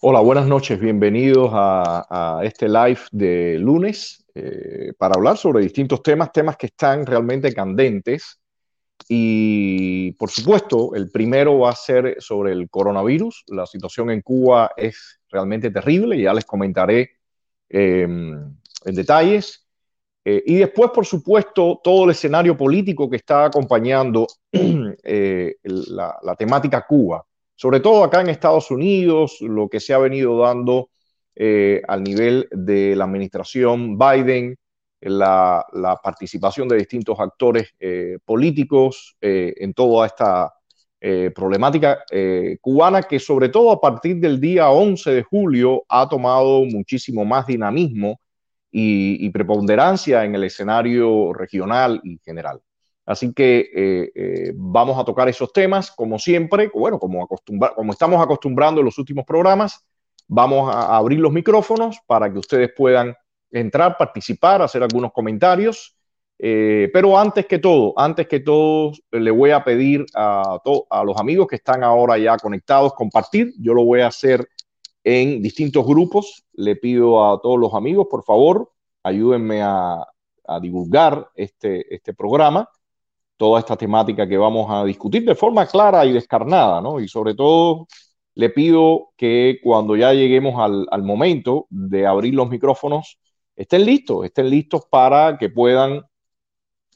Hola, buenas noches, bienvenidos a, este live de lunes eh, para hablar sobre distintos temas, temas que están realmente candentes. Y por supuesto, el primero va a ser sobre el coronavirus. La situación en Cuba es realmente terrible, ya les comentaré em, en detalles. Eh, y después, por supuesto, todo el escenario político que está acompañando eh, la temática Cuba sobre todo acá en Estados Unidos, lo que se ha venido dando eh, al nivel de la administración Biden, la, participación de distintos actores eh, políticos eh, en toda esta problemática cubana que sobre todo a partir del día 11 de julio ha tomado muchísimo más dinamismo y preponderancia en el escenario regional y general. Así que eh, eh, vamos a tocar esos temas, como siempre, bueno, como, como estamos acostumbrando en los últimos programas, vamos a abrir los micrófonos para que ustedes puedan entrar, participar, hacer algunos comentarios. Eh, pero antes que todo, antes que todo, le voy a pedir a, a los amigos que están ahora ya conectados compartir. Yo lo voy a hacer en distintos grupos. Le pido a todos los amigos, por favor, ayúdenme a, a divulgar este, este programa toda esta temática que vamos a discutir de forma clara y descarnada, ¿no? Y sobre todo le pido que cuando ya lleguemos al, momento de abrir los micrófonos, estén listos, estén listos para que puedan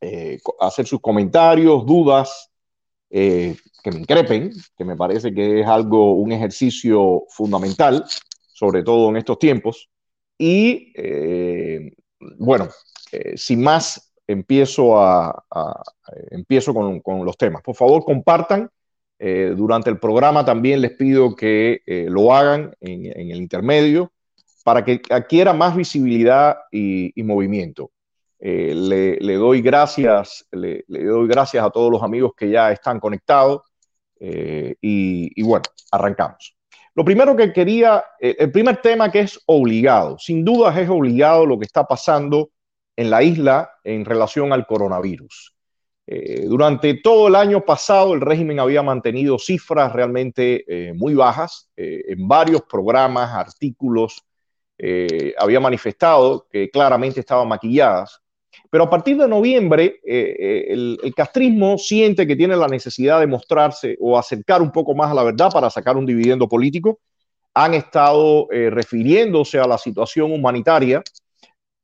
eh, hacer sus comentarios, dudas, eh, que me increpen, que me parece que es algo, un ejercicio fundamental, sobre todo en estos tiempos. Y eh, bueno, sin más empiezo, a, empiezo con, los temas. Por favor, compartan. Eh, durante el programa también les pido que eh, lo hagan en, el intermedio para que adquiera más visibilidad y, movimiento. Eh, le, doy gracias, le, doy gracias a todos los amigos que ya están conectados y, y bueno, arrancamos. Lo primero que quería, el primer tema que es obligado, sin dudas es obligado lo que está pasando en la isla en relación al coronavirus. Eh, durante todo el año pasado el régimen había mantenido cifras realmente eh, muy bajas. Eh, en varios programas, artículos, había manifestado que claramente estaban maquilladas. Pero a partir de noviembre, el, el, castrismo siente que tiene la necesidad de mostrarse o acercar un poco más a la verdad para sacar un dividendo político. Han estado refiriéndose a la situación humanitaria,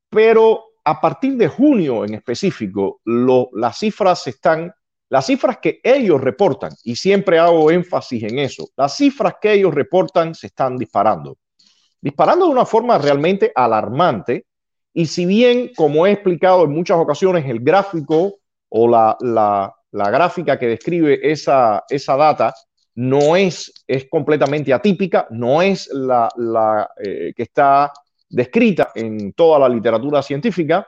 pero a partir de junio en específico, las cifras están las cifras que ellos reportan, y siempre hago énfasis en eso, las cifras que ellos reportan se están disparando. Disparando de una forma realmente alarmante. Y si bien, como he explicado en muchas ocasiones, el gráfico o la, gráfica que describe esa, esa data no es, es completamente atípica, no es la, eh, que está descrita en toda la literatura científica,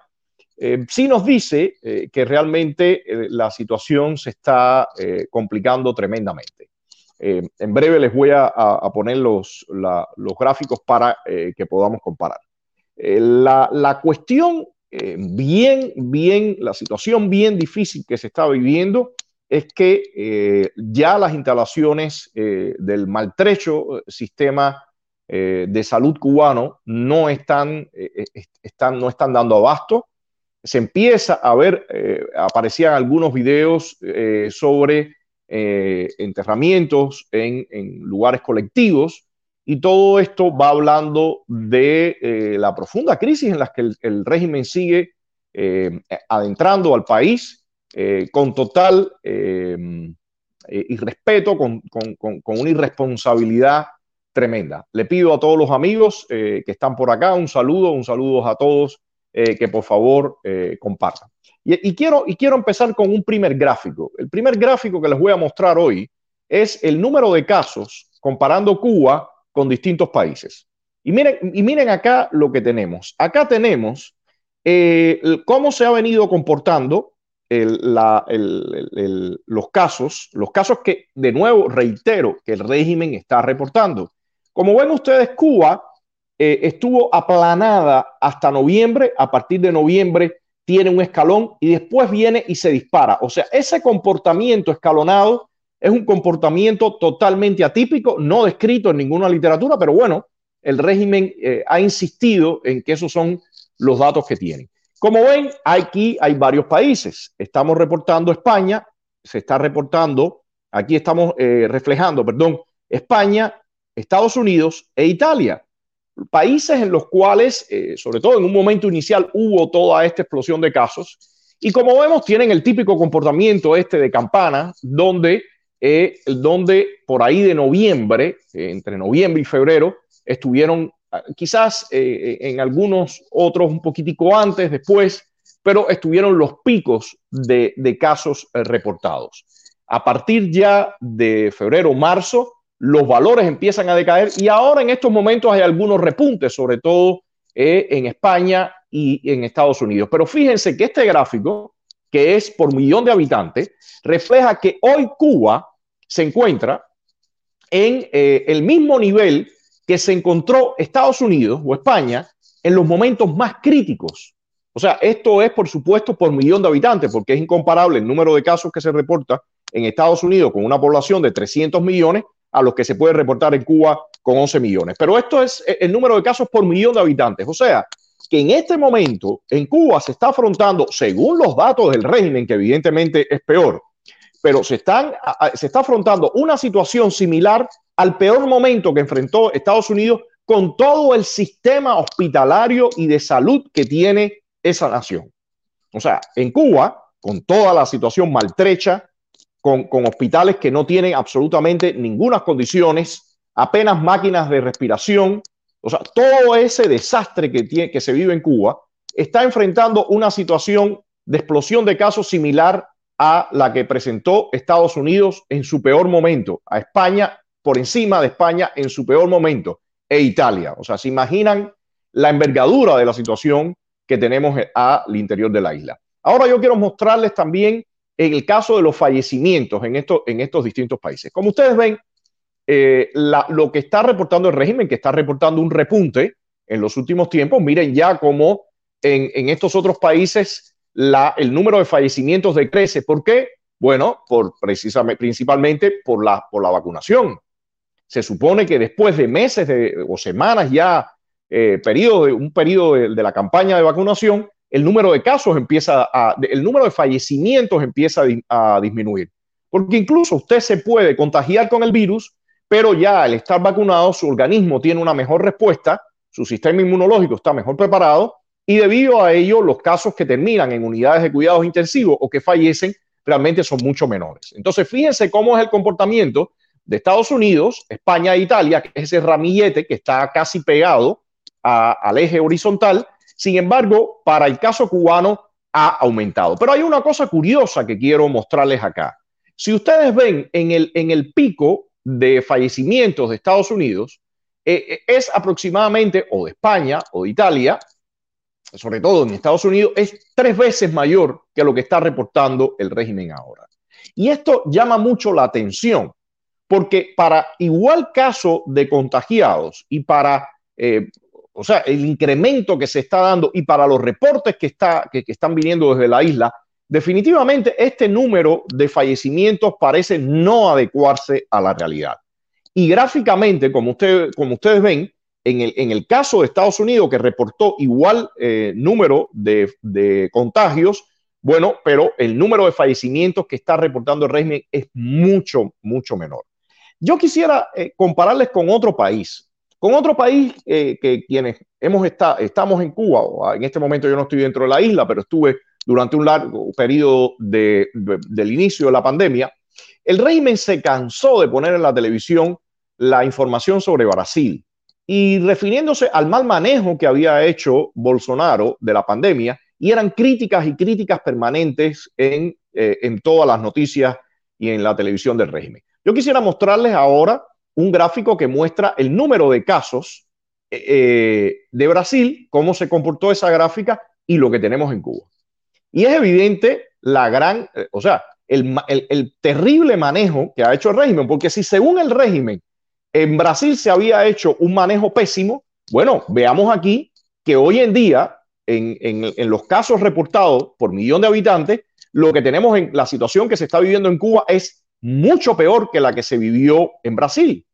eh, sí nos dice eh, que realmente eh, la situación se está complicando tremendamente. en breve les voy a, poner los, los, gráficos para que podamos comparar. La, la, cuestión bien, bien, la situación bien difícil que se está viviendo es que ya las instalaciones del maltrecho sistema de salud cubano no están, están, no están dando abasto. Se empieza a ver, eh, aparecían algunos videos eh, sobre eh, enterramientos en, lugares colectivos y todo esto va hablando de la profunda crisis en la que el, régimen sigue adentrando al país con total irrespeto, con, con, una irresponsabilidad tremenda. Le pido a todos los amigos que están por acá un saludo, un saludo a todos eh, que por favor eh, compartan. Y, quiero, y quiero empezar con un primer gráfico. El primer gráfico que les voy a mostrar hoy es el número de casos comparando Cuba con distintos países. Y miren, y miren acá lo que tenemos. Acá tenemos eh, cómo se ha venido comportando los casos, los casos que, de nuevo, reitero, que el régimen está reportando. Como ven ustedes, Cuba eh, estuvo aplanada hasta noviembre, a partir de noviembre tiene un escalón y después viene y se dispara. O sea, ese comportamiento escalonado es un comportamiento totalmente atípico, no descrito en ninguna literatura, pero bueno, el régimen eh, ha insistido en que esos son los datos que tienen. Como ven, aquí hay varios países. Estamos reportando España, se está reportando, aquí estamos eh, reflejando, perdón, España, Estados Unidos e Italia países en los cuales, eh, sobre todo en un momento inicial, hubo toda esta explosión de casos. Y como vemos, tienen el típico comportamiento este de campana, donde, eh, donde por ahí de noviembre, eh, entre noviembre y febrero, estuvieron ah, quizás en algunos otros un poquitico antes, después, pero estuvieron los picos de, de casos reportados. A partir ya de febrero, marzo, los valores empiezan a decaer y ahora en estos momentos hay algunos repuntes, sobre todo eh, en España y en Estados Unidos. Pero fíjense que este gráfico, que es por millón de habitantes, refleja que hoy Cuba se encuentra en eh, el mismo nivel que se encontró Estados Unidos o España en los momentos más críticos. O sea, esto es por supuesto por millón de habitantes, porque es incomparable el número de casos que se reporta en Estados Unidos con una población de 300 millones a los que se puede reportar en Cuba con 11 millones. Pero esto es el número de casos por millón de habitantes. O sea, que en este momento en Cuba se está afrontando, según los datos del régimen, que evidentemente es peor, pero se, están, se está afrontando una situación similar al peor momento que enfrentó Estados Unidos con todo el sistema hospitalario y de salud que tiene esa nación. O sea, en Cuba, con toda la situación maltrecha, con, hospitales que no tienen absolutamente ninguna condiciones, apenas máquinas de respiración. O sea, todo ese desastre que, que se vive en Cuba está enfrentando una situación de explosión de casos similar a la que presentó Estados Unidos en su peor momento, a España por encima de España en su peor momento, e Italia. O sea, se imaginan la envergadura de la situación que tenemos al interior de la isla. Ahora yo quiero mostrarles también en el caso de los fallecimientos en, estos distintos países. Como ustedes ven, eh, lo que está reportando el régimen, que está reportando un repunte en los últimos tiempos, miren ya cómo en, estos otros países el número de fallecimientos decrece. ¿Por qué? Bueno, precisamente, principalmente por la, vacunación. Se supone que después de meses o semanas ya, eh, un periodo de la campaña de vacunación, el número de casos empieza a, el número de fallecimientos empieza a, disminuir. Porque incluso usted se puede contagiar con el virus, pero ya al estar vacunado, su organismo tiene una mejor respuesta, su sistema inmunológico está mejor preparado y debido a ello, los casos que terminan en unidades de cuidados intensivos o que fallecen realmente son mucho menores. Entonces, fíjense cómo es el comportamiento de Estados Unidos, España e Italia, que es ese ramillete que está casi pegado al eje horizontal. Sin embargo, para el caso cubano ha aumentado. Pero hay una cosa curiosa que quiero mostrarles acá. Si ustedes ven en el, en el pico de fallecimientos de Estados Unidos, eh, eh, es aproximadamente, o de España o de Italia, sobre todo en Estados Unidos, es tres veces mayor que lo que está reportando el régimen ahora. Y esto llama mucho la atención, porque para igual caso de contagiados y para, eh, o sea, el incremento que se está dando y para los reportes que, está, que, están viniendo desde la isla, definitivamente este número de fallecimientos parece no adecuarse a la realidad. Y gráficamente, como, como ustedes ven, en el, en el, caso de Estados Unidos, que reportó igual eh, número de, contagios, bueno, pero el número de fallecimientos que está reportando el régimen es mucho, mucho menor. Yo quisiera eh, compararles con otro país, con otro país eh, que quienes hemos estado, estamos en Cuba, en este momento yo no estoy dentro de la isla, pero estuve durante un largo periodo de, del inicio de la pandemia, el régimen se cansó de poner en la televisión la información sobre Brasil y refiriéndose al mal manejo que había hecho Bolsonaro de la pandemia, y eran críticas y críticas permanentes en, eh, en todas las noticias y en la televisión del régimen. Yo quisiera mostrarles ahora un gráfico que muestra el número de casos eh, eh, de Brasil, cómo se comportó esa gráfica y lo que tenemos en Cuba. Y es evidente la gran, o sea, el, terrible manejo que ha hecho el régimen, porque si según el régimen en Brasil se había hecho un manejo pésimo, bueno, veamos aquí que hoy en día, en, en, los casos reportados por millón de habitantes, lo que tenemos en la situación que se está viviendo en Cuba es mucho peor que la que se vivió en Brasil.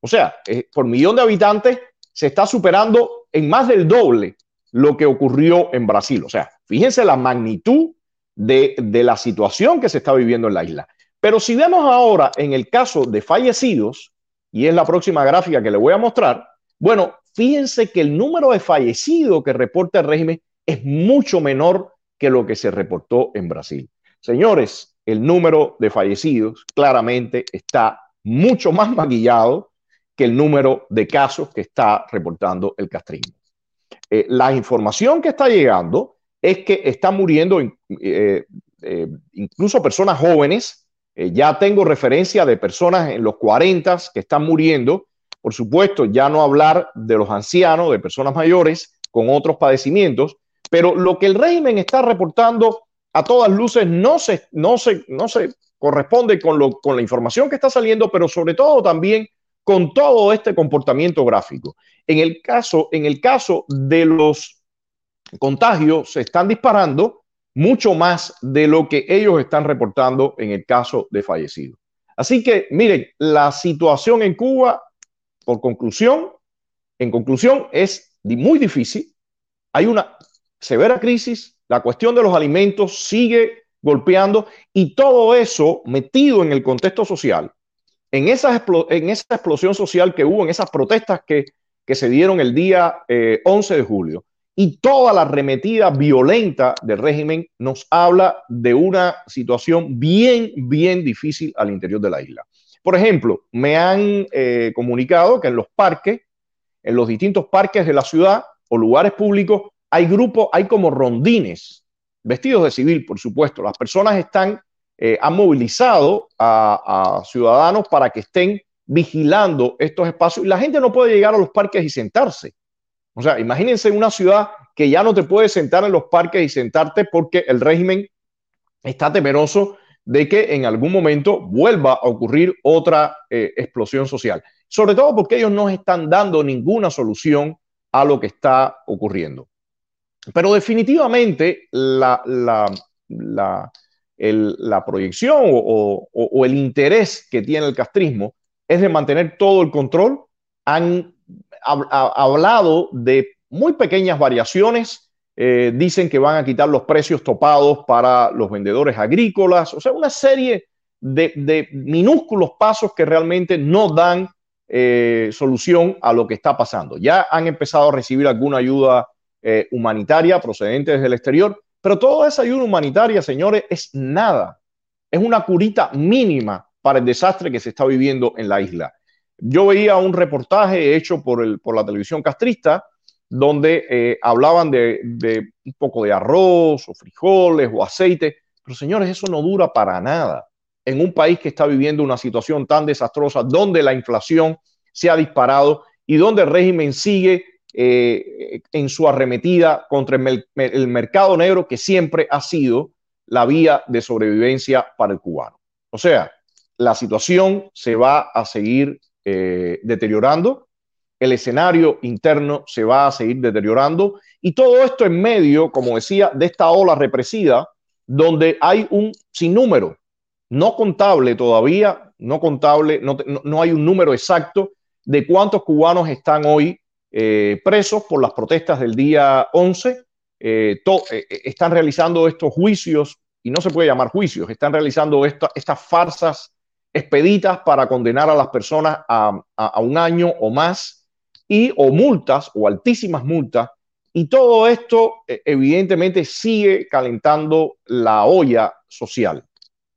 O sea, eh, por millón de habitantes se está superando en más del doble lo que ocurrió en Brasil. O sea, fíjense la magnitud de, la situación que se está viviendo en la isla. Pero si vemos ahora en el caso de fallecidos, y es la próxima gráfica que le voy a mostrar, bueno, fíjense que el número de fallecidos que reporta el régimen es mucho menor que lo que se reportó en Brasil. Señores, el número de fallecidos claramente está mucho más maquillado que el número de casos que está reportando el castrismo. Eh, la información que está llegando es que están muriendo eh, eh, incluso personas jóvenes. Eh, ya tengo referencia de personas en los 40 que están muriendo. Por supuesto, ya no hablar de los ancianos, de personas mayores con otros padecimientos, pero lo que el régimen está reportando a todas luces no se, no se, no se corresponde con, lo, con la información que está saliendo, pero sobre todo también con todo este comportamiento gráfico. En el caso, en el caso de los contagios se están disparando mucho más de lo que ellos están reportando en el caso de fallecidos. Así que, miren, la situación en Cuba, por conclusión, en conclusión, es muy difícil. Hay una severa crisis, la cuestión de los alimentos sigue golpeando y todo eso metido en el contexto social, en esa, explosión social que hubo, en esas protestas que, se dieron el día 11 eh, de julio, y toda la arremetida violenta del régimen nos habla de una situación bien, bien difícil al interior de la isla. Por ejemplo, me han eh, comunicado que en los parques, en los distintos parques de la ciudad o lugares públicos, hay grupos, hay como rondines, vestidos de civil, por supuesto. Las personas están, eh, han movilizado a, ciudadanos para que estén vigilando estos espacios y la gente no puede llegar a los parques y sentarse o sea, imagínense una ciudad que ya no te puedes sentar en los parques y sentarte porque el régimen está temeroso de que en algún momento vuelva a ocurrir otra eh, explosión social. Sobre todo porque ellos no están dando ninguna solución a lo que está ocurriendo. Pero definitivamente la, proyección o, el interés que tiene el castrismo es de mantener todo el control. Han ha, hablado de muy pequeñas variaciones. Eh, dicen que van a quitar los precios topados para los vendedores agrícolas, o sea, una serie de, minúsculos pasos que realmente no dan eh, solución a lo que está pasando. Ya han empezado a recibir alguna ayuda eh, humanitaria procedente desde el exterior, pero toda esa ayuda humanitaria, señores, es nada. Es una curita mínima para el desastre que se está viviendo en la isla. Yo veía un reportaje hecho por, el, por la televisión castrista donde eh, hablaban de, de, un poco de arroz o frijoles o aceite, pero señores, eso no dura para nada. En un país que está viviendo una situación tan desastrosa, donde la inflación se ha disparado y donde el régimen sigue eh, en su arremetida contra el, mercado negro que siempre ha sido la vía de sobrevivencia para el cubano. O sea, la situación se va a seguir eh, deteriorando, el escenario interno se va a seguir deteriorando y todo esto en medio, como decía, de esta ola represida donde hay un sinnúmero, no contable todavía, no contable, no, no hay un número exacto de cuántos cubanos están hoy eh, presos por las protestas del día 11. Eh, eh, están realizando estos juicios, y no se puede llamar juicios, están realizando esta, estas farsas expeditas para condenar a las personas a, a, un año o más, y o multas, o altísimas multas, y todo esto evidentemente sigue calentando la olla social,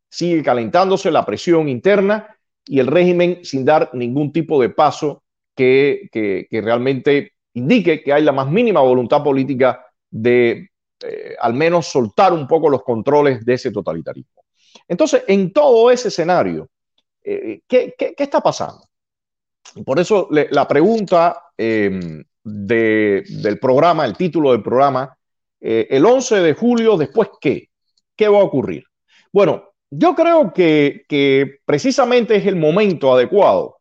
sigue calentándose la presión interna y el régimen sin dar ningún tipo de paso que, realmente indique que hay la más mínima voluntad política de eh, al menos soltar un poco los controles de ese totalitarismo. Entonces, en todo ese escenario, eh, ¿qué, está pasando? Por eso la pregunta eh, de, del programa, el título del programa, el 11 de julio, después qué? ¿Qué va a ocurrir? Bueno, yo creo que, precisamente es el momento adecuado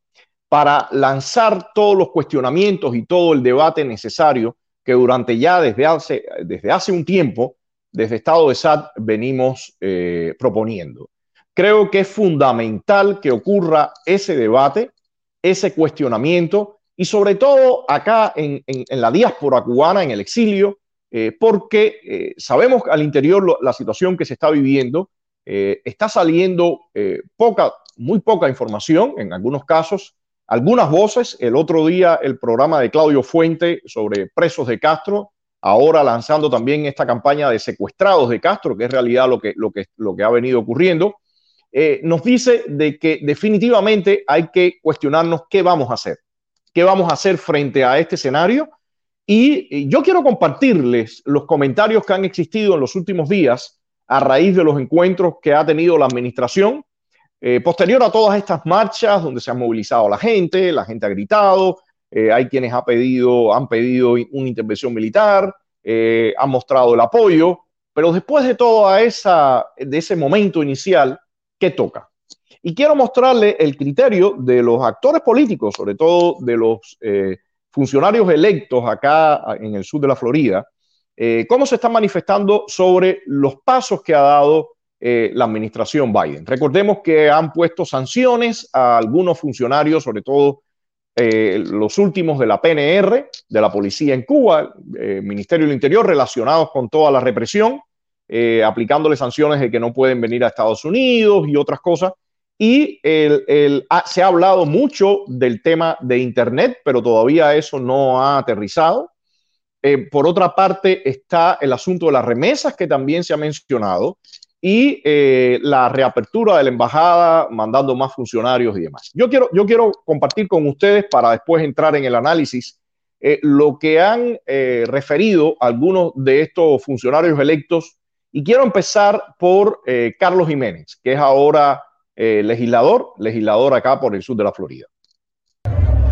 para lanzar todos los cuestionamientos y todo el debate necesario que durante ya desde hace, desde hace un tiempo, desde Estado de SAT, venimos eh, proponiendo. Creo que es fundamental que ocurra ese debate, ese cuestionamiento y sobre todo acá en, en, la diáspora cubana, en el exilio, eh, porque eh, sabemos al interior la situación que se está viviendo está saliendo poca, muy poca información en algunos casos, algunas voces. El otro día el programa de Claudio Fuente sobre presos de Castro, ahora lanzando también esta campaña de secuestrados de Castro, que es realidad lo que, lo que, lo que ha venido ocurriendo, eh, nos dice de que definitivamente hay que cuestionarnos qué vamos a hacer, qué vamos a hacer frente a este escenario. Y yo quiero compartirles los comentarios que han existido en los últimos días a raíz de los encuentros que ha tenido la administración. Eh, posterior a todas estas marchas donde se ha movilizado la gente, la gente ha gritado, eh, hay quienes ha pedido, han pedido una intervención militar, eh, han mostrado el apoyo, pero después de todo esa, de ese momento inicial, ¿qué toca? Y quiero mostrarle el criterio de los actores políticos, sobre todo de los eh, funcionarios electos acá en el sur de la Florida, cómo se están manifestando sobre los pasos que ha dado eh, la administración Biden. Recordemos que han puesto sanciones a algunos funcionarios, sobre todo eh, los últimos de la PNR, de la policía en Cuba, eh, Ministerio del Interior, relacionados con toda la represión, eh, aplicándole sanciones de que no pueden venir a Estados Unidos y otras cosas. Y el, el, se ha hablado mucho del tema de Internet, pero todavía eso no ha aterrizado. Por otra parte, está el asunto de las remesas, que también se ha mencionado, y eh, la reapertura de la embajada, mandando más funcionarios y demás. Yo quiero, yo quiero compartir con ustedes, para después entrar en el análisis, eh, lo que han eh, referido algunos de estos funcionarios electos, y quiero empezar por Carlos Jiménez, que es ahora legislador, legislador acá por el sur de la Florida.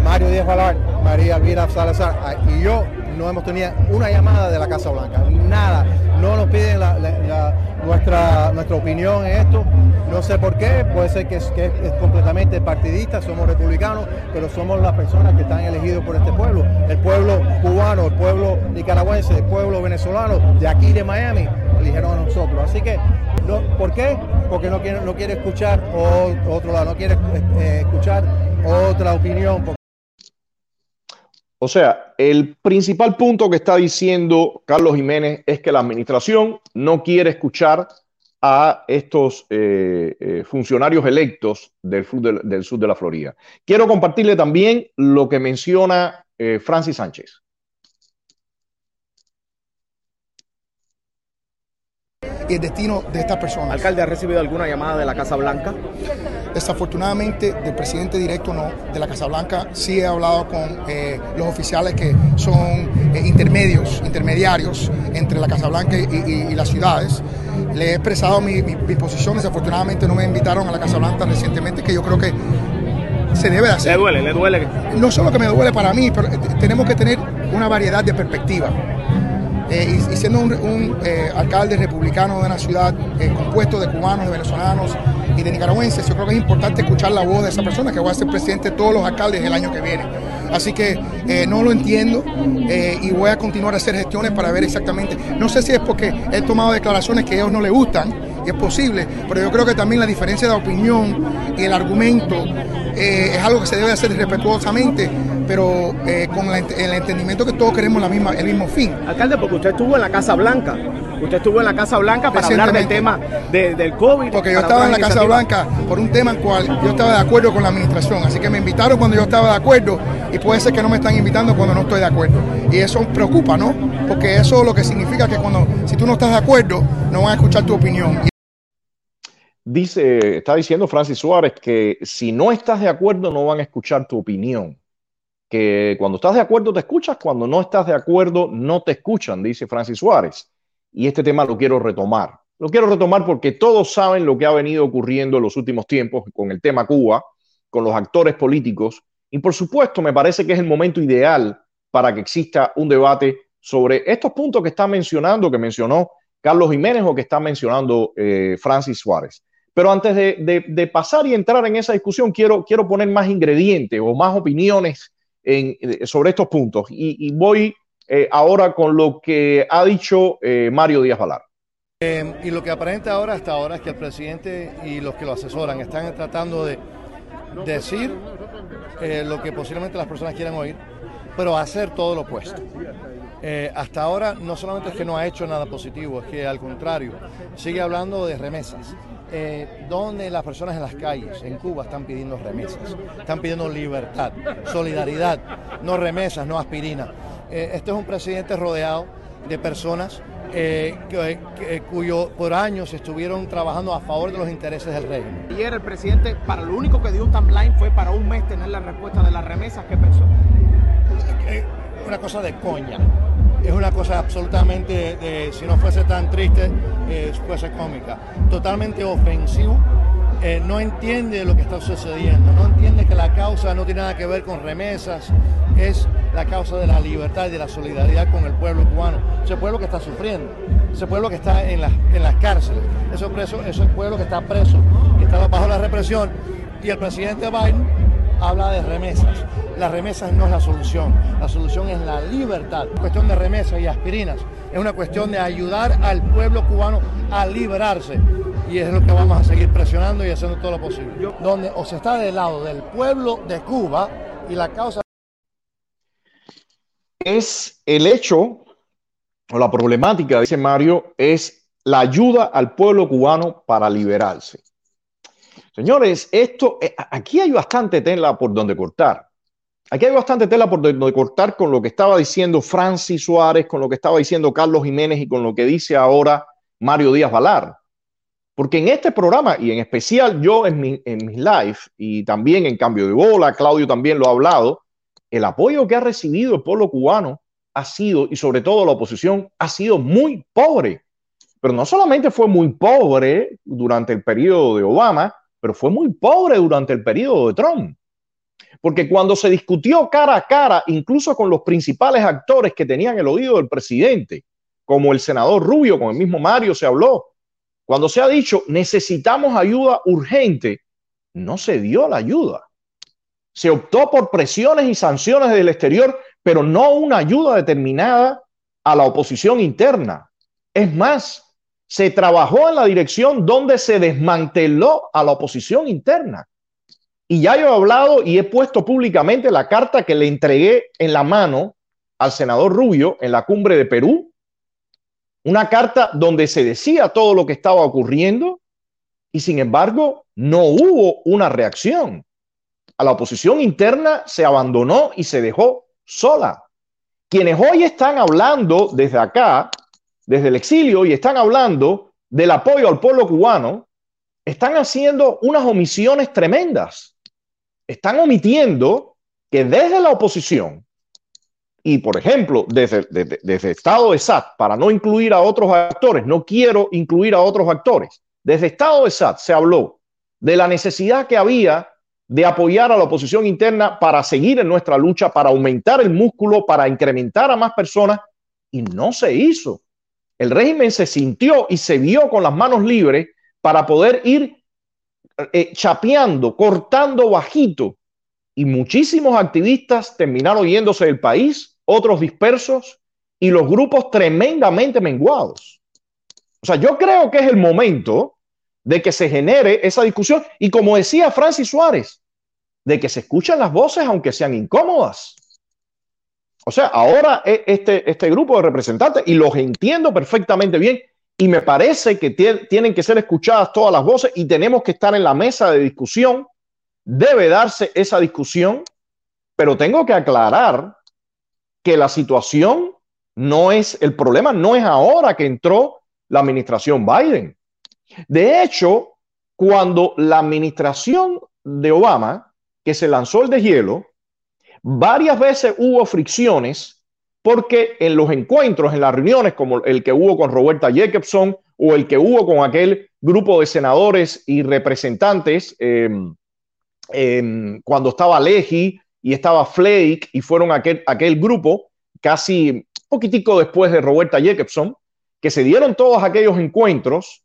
Mario Díaz Valar, María Elvira Salazar ah, y yo no hemos tenido una llamada de la Casa Blanca, nada. No nos piden la, nuestra, nuestra opinión en esto. No sé por qué, puede ser que es, que es, completamente partidista, somos republicanos, pero somos las personas que están elegidos por este pueblo. El pueblo cubano, el pueblo nicaragüense, el pueblo venezolano, de aquí de Miami, eligieron a nosotros. Así que, no, ¿por qué? Porque no quiere, no quiere escuchar otro lado, no quiere eh, escuchar otra opinión. O sea, el principal punto que está diciendo Carlos Jiménez es que la administración no quiere escuchar a estos eh, eh, funcionarios electos del sur de, la Florida. Quiero compartirle también lo que menciona eh, Francis Sánchez. Y el destino de estas personas. ¿Alcalde ha recibido alguna llamada de la Casa Blanca? Desafortunadamente, del presidente directo no. De la Casa Blanca sí he hablado con eh, los oficiales que son eh, intermedios, intermediarios entre la Casa Blanca y, las ciudades. Le he expresado mi, posición. Desafortunadamente no me invitaron a la Casa Blanca recientemente, que yo creo que se debe hacer. Le duele, le duele. No solo que me duele para mí, pero eh, tenemos que tener una variedad de perspectivas. Eh, y, siendo un, eh, alcalde republicano de una ciudad compuesto de cubanos, de venezolanos y de nicaragüenses, yo creo que es importante escuchar la voz de esa persona que va a ser presidente de todos los alcaldes el año que viene. Así que no lo entiendo y voy a continuar a hacer gestiones para ver exactamente. No sé si es porque he tomado declaraciones que a ellos no les gustan, y es posible, pero yo creo que también la diferencia de opinión y el argumento es algo que se debe hacer respetuosamente pero eh, con el entendimiento que todos queremos la misma, el mismo fin. Alcalde, porque usted estuvo en la Casa Blanca, usted estuvo en la Casa Blanca para hablar del tema del COVID. Porque yo estaba en la Casa Blanca por un tema en cual yo estaba de acuerdo con la administración, así que me invitaron cuando yo estaba de acuerdo y puede ser que no me están invitando cuando no estoy de acuerdo. Y eso preocupa, ¿no? Porque eso lo que significa que cuando, si tú no estás de acuerdo, no van a escuchar tu opinión. Dice, está diciendo Francis Suárez que si no estás de acuerdo no van a escuchar tu opinión que cuando estás de acuerdo te escuchas, cuando no estás de acuerdo no te escuchan, dice Francis Suárez. Y este tema lo quiero retomar. Lo quiero retomar porque todos saben lo que ha venido ocurriendo en los últimos tiempos con el tema Cuba, con los actores políticos. Y por supuesto, me parece que es el momento ideal para que exista un debate sobre estos puntos que está mencionando, que mencionó Carlos Jiménez o que está mencionando eh, Francis Suárez. Pero antes de, pasar y entrar en esa discusión, quiero, quiero poner más ingredientes o más opiniones eh, sobre estos puntos. Y, voy eh, ahora con lo que ha dicho eh, Mario Díaz Valar. y lo que aparenta ahora hasta ahora es que el presidente y los que lo asesoran están tratando de decir lo que posiblemente las personas quieran oír, pero hacer todo lo opuesto. hasta ahora no solamente es que no ha hecho nada positivo, es que al contrario, sigue hablando de remesas eh, donde las personas en las calles en Cuba están pidiendo remesas, están pidiendo libertad, solidaridad, no remesas, no aspirina. Eh, este es un presidente rodeado de personas eh, que, cuyo por años estuvieron trabajando a favor de los intereses del régimen. Ayer el presidente, para lo único que dio un timeline fue para un mes tener la respuesta de las remesas. ¿Qué pensó? Eh, una cosa de coña es una cosa absolutamente, si no fuese tan triste, eh, fuese cómica. Totalmente ofensivo. Eh, no entiende lo que está sucediendo, no entiende que la causa no tiene nada que ver con remesas, es la causa de la libertad y de la solidaridad con el pueblo cubano, ese pueblo que está sufriendo, ese pueblo que está en, en las cárceles, ese, preso, ese pueblo que está preso, que está bajo la represión, y el presidente Biden habla de remesas. Las remesas no es la solución, la solución es la libertad. cuestión de remesas y aspirinas es una cuestión de ayudar al pueblo cubano a liberarse. Y es lo que vamos a seguir presionando y haciendo todo lo posible. Donde o se está del lado del pueblo de Cuba y la causa... Es el hecho, o la problemática, dice Mario, es la ayuda al pueblo cubano para liberarse. Señores, esto, eh, aquí hay bastante tela por donde cortar. Aquí hay bastante tela por donde cortar con lo que estaba diciendo Francis Suárez, con lo que estaba diciendo Carlos Jiménez y con lo que dice ahora Mario Díaz Valar. Porque en este programa, y en especial yo en, mi, en mis live y también en cambio de bola, Claudio también lo ha hablado, el apoyo que ha recibido el pueblo cubano ha sido, y sobre todo la oposición, ha sido muy pobre. Pero no solamente fue muy pobre durante el periodo de Obama, pero fue muy pobre durante el periodo de Trump. Porque cuando se discutió cara a cara, incluso con los principales actores que tenían el oído del presidente, como el senador Rubio, con el mismo Mario se habló, cuando se ha dicho necesitamos ayuda urgente, no se dio la ayuda. Se optó por presiones y sanciones del exterior, pero no una ayuda determinada a la oposición interna. Es más, se trabajó en la dirección donde se desmanteló a la oposición interna. Y ya yo he hablado y he puesto públicamente la carta que le entregué en la mano al senador Rubio en la cumbre de Perú. Una carta donde se decía todo lo que estaba ocurriendo y sin embargo no hubo una reacción. A la oposición interna se abandonó y se dejó sola. Quienes hoy están hablando desde acá desde el exilio y están hablando del apoyo al pueblo cubano, están haciendo unas omisiones tremendas. Están omitiendo que desde la oposición y, por ejemplo, desde, desde, Estado de SAT, para no incluir a otros actores, no quiero incluir a otros actores, desde Estado de SAT se habló de la necesidad que había de apoyar a la oposición interna para seguir en nuestra lucha, para aumentar el músculo, para incrementar a más personas, y no se hizo. El régimen se sintió y se vio con las manos libres para poder ir eh, chapeando, cortando bajito, y muchísimos activistas terminaron yéndose del país, otros dispersos, y los grupos tremendamente menguados. O sea, yo creo que es el momento de que se genere esa discusión y como decía Francis Suárez, de que se escuchen las voces aunque sean incómodas. O sea, ahora e, este, este grupo de representantes, y los entiendo perfectamente bien, y me parece que tienen que ser escuchadas todas las voces y tenemos que estar en la mesa de discusión, debe darse esa discusión, pero tengo que aclarar que la situación no es, el problema no es ahora que entró la administración Biden. De hecho, cuando la administración de Obama, que se lanzó el deshielo, varias veces hubo fricciones porque en los encuentros, en las reuniones, como el que hubo con Roberta Jacobson o el que hubo con aquel grupo de senadores y representantes, em, em, cuando estaba Leji y estaba Flake y fueron aquel, aquel grupo, casi poquitico después de Roberta Jacobson, que se dieron todos aquellos encuentros,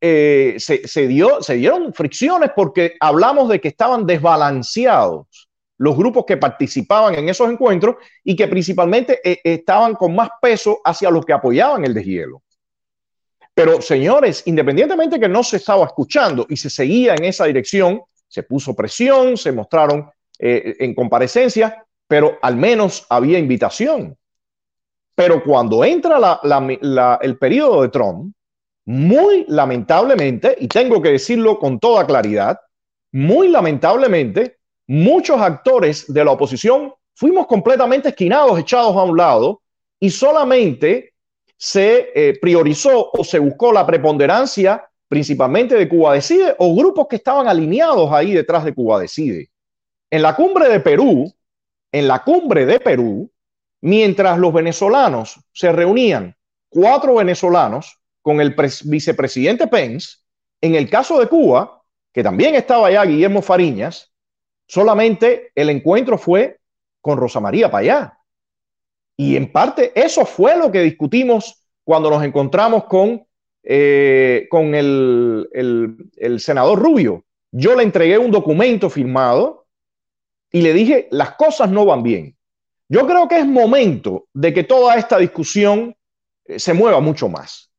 eh, se, dio, se dieron fricciones porque hablamos de que estaban desbalanceados los grupos que participaban en esos encuentros y que principalmente eh, estaban con más peso hacia los que apoyaban el deshielo. Pero señores, independientemente que no se estaba escuchando y se seguía en esa dirección, se puso presión, se mostraron eh, en comparecencia, pero al menos había invitación. Pero cuando entra el periodo de Trump, muy lamentablemente, y tengo que decirlo con toda claridad, muy lamentablemente, muchos actores de la oposición fuimos completamente esquinados, echados a un lado, y solamente se eh, priorizó o se buscó la preponderancia principalmente de Cuba Decide o grupos que estaban alineados ahí detrás de Cuba Decide. En la cumbre de Perú, en la cumbre de Perú, mientras los venezolanos se reunían, cuatro venezolanos, con el vicepresidente Pence, en el caso de Cuba, que también estaba allá Guillermo Fariñas, solamente el encuentro fue con Rosa María Payá. Y en parte eso fue lo que discutimos cuando nos encontramos con, eh, con el, el senador Rubio. Yo le entregué un documento firmado y le dije, las cosas no van bien. Yo creo que es momento de que toda esta discusión eh, se mueva mucho más.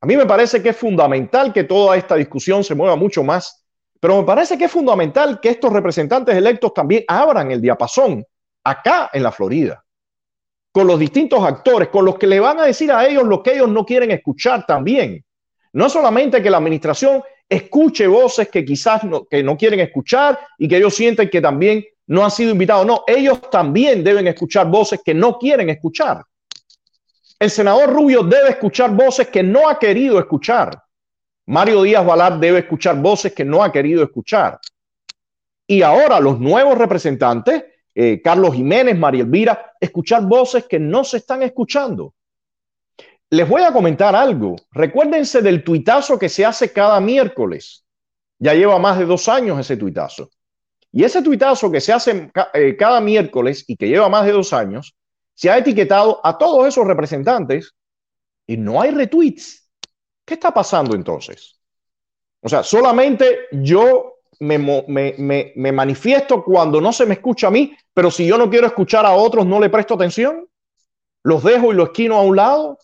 A mí me parece que es fundamental que toda esta discusión se mueva mucho más, pero me parece que es fundamental que estos representantes electos también abran el diapasón acá en la Florida, con los distintos actores, con los que le van a decir a ellos lo que ellos no quieren escuchar también. No solamente que la administración escuche voces que quizás no, que no quieren escuchar y que ellos sienten que también no han sido invitados. No, ellos también deben escuchar voces que no quieren escuchar. El senador Rubio debe escuchar voces que no ha querido escuchar. Mario Díaz Valar debe escuchar voces que no ha querido escuchar. Y ahora los nuevos representantes, eh, Carlos Jiménez, María Elvira, escuchar voces que no se están escuchando. Les voy a comentar algo. Recuérdense del tuitazo que se hace cada miércoles. Ya lleva más de dos años ese tuitazo. Y ese tuitazo que se hace eh, cada miércoles y que lleva más de dos años, se ha etiquetado a todos esos representantes y no hay retweets. ¿Qué está pasando entonces? O sea, solamente yo me, me, manifiesto cuando no se me escucha a mí, pero si yo no quiero escuchar a otros, no le presto atención. Los dejo y los esquino a un lado.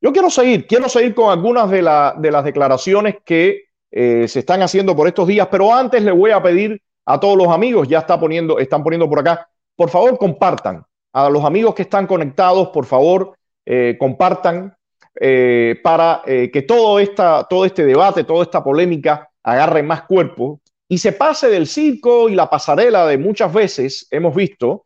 Yo quiero seguir, quiero seguir con algunas de, de las declaraciones que eh, se están haciendo por estos días, pero antes le voy a pedir a todos los amigos, ya está poniendo, están poniendo por acá, por favor compartan, a los amigos que están conectados, por favor, eh, compartan eh, para eh, que todo, esta, todo este debate, toda esta polémica agarre más cuerpo y se pase del circo y la pasarela de muchas veces hemos visto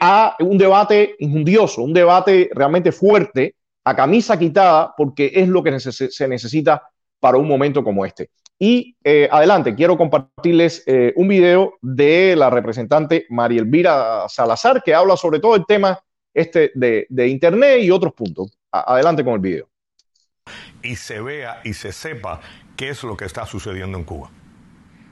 a un debate injundioso, un debate realmente fuerte a camisa quitada porque es lo que se necesita para un momento como este. Y eh, adelante, quiero compartirles eh, un video de la representante María Elvira Salazar que habla sobre todo el tema este de Internet y otros puntos. Adelante con el video. Y se vea y se sepa qué es lo que está sucediendo en Cuba.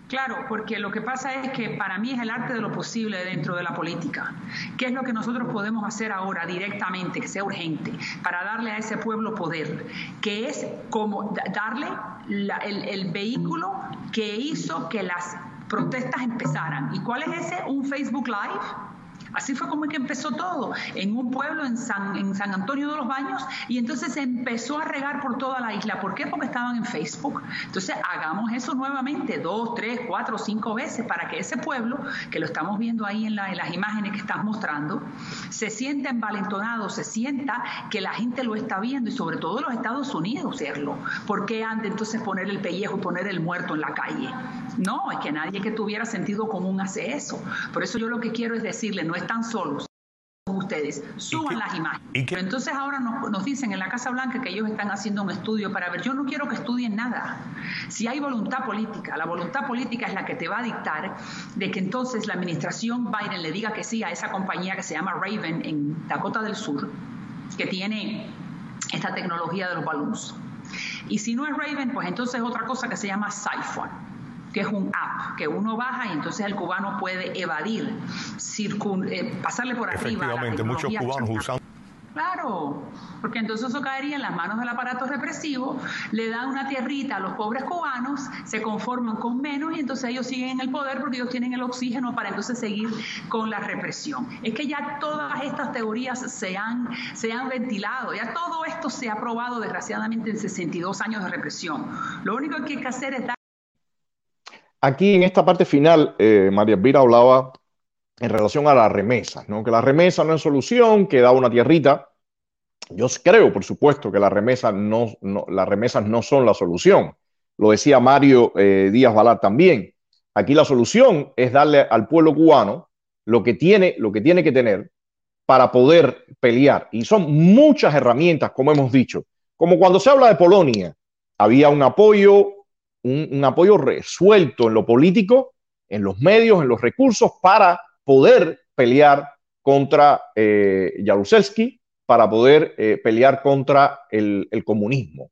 Claro, porque lo que pasa es que para mí es el arte de lo posible dentro de la política. ¿Qué es lo que nosotros podemos hacer ahora directamente, que sea urgente, para darle a ese pueblo poder? Que es como darle el, el vehículo que hizo que las protestas empezaran. ¿Y cuál es ese? Un Facebook Live Así fue como que empezó todo, en un pueblo en San, en San Antonio de los Baños, y entonces se empezó a regar por toda la isla. ¿Por qué? Porque estaban en Facebook. Entonces hagamos eso nuevamente, dos, tres, cuatro, cinco veces, para que ese pueblo, que lo estamos viendo ahí en, las imágenes que estás mostrando, se sienta envalentonado, se sienta que la gente lo está viendo, y sobre todo los Estados Unidos, hacerlo. ¿Por qué han de entonces poner el pellejo y poner el muerto en la calle? No, es que nadie que tuviera sentido común hace eso. Por eso yo lo que quiero es decirle, no están solos ustedes, suban las imágenes. entonces ahora nos, dicen en la Casa Blanca que ellos están haciendo un estudio para ver, yo no quiero que estudien nada. Si hay voluntad política, la voluntad política es la que te va a dictar de que entonces la administración Biden le diga que sí a esa compañía que se llama Raven en Dakota del Sur, que tiene esta tecnología de los balloons. Y si no es Raven, pues entonces otra cosa que se llama Siphon que es un app que uno baja y entonces el cubano puede evadir, eh, pasarle por arriba. Efectivamente, muchos cubanos usan. Claro, porque entonces eso caería en las manos del aparato represivo, le dan una tierrita a los pobres cubanos, se conforman con menos y entonces ellos siguen en el poder porque ellos tienen el oxígeno para entonces seguir con la represión. Es que ya todas estas teorías se han, se han ventilado, ya todo esto se ha probado desgraciadamente en 62 años de represión. Lo único que hay que hacer es dar Aquí en esta parte final, eh, María Elvira hablaba en relación a las remesas, ¿no? que la remesa no es solución, que da una tierrita. Yo creo, por supuesto, que las remesas no, las remesas no son la solución. Lo decía Mario eh, Díaz Valar también. Aquí la solución es darle al pueblo cubano lo que tiene, lo que tiene que tener para poder pelear. Y son muchas herramientas, como hemos dicho. Como cuando se habla de Polonia, había un apoyo un, apoyo resuelto en lo político, en los medios, en los recursos para poder pelear contra eh, Jaruzelski, para poder eh, pelear contra el, comunismo.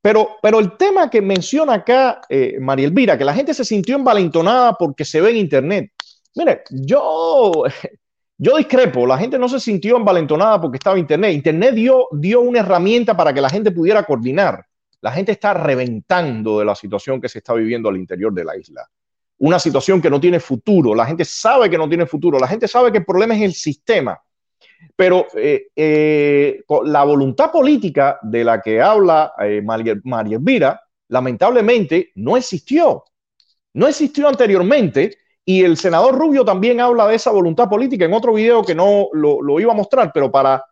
Pero, pero, el tema que menciona acá eh, María Elvira, que la gente se sintió envalentonada porque se ve en Internet. Mire, yo, yo discrepo, la gente no se sintió envalentonada porque estaba Internet. Internet dio, dio una herramienta para que la gente pudiera coordinar. La gente está reventando de la situación que se está viviendo al interior de la isla. Una situación que no tiene futuro. La gente sabe que no tiene futuro. La gente sabe que el problema es el sistema. Pero eh, eh, la voluntad política de la que habla eh, María, lamentablemente, no existió. No existió anteriormente. Y el senador Rubio también habla de esa voluntad política en otro video que no lo iba a mostrar, pero para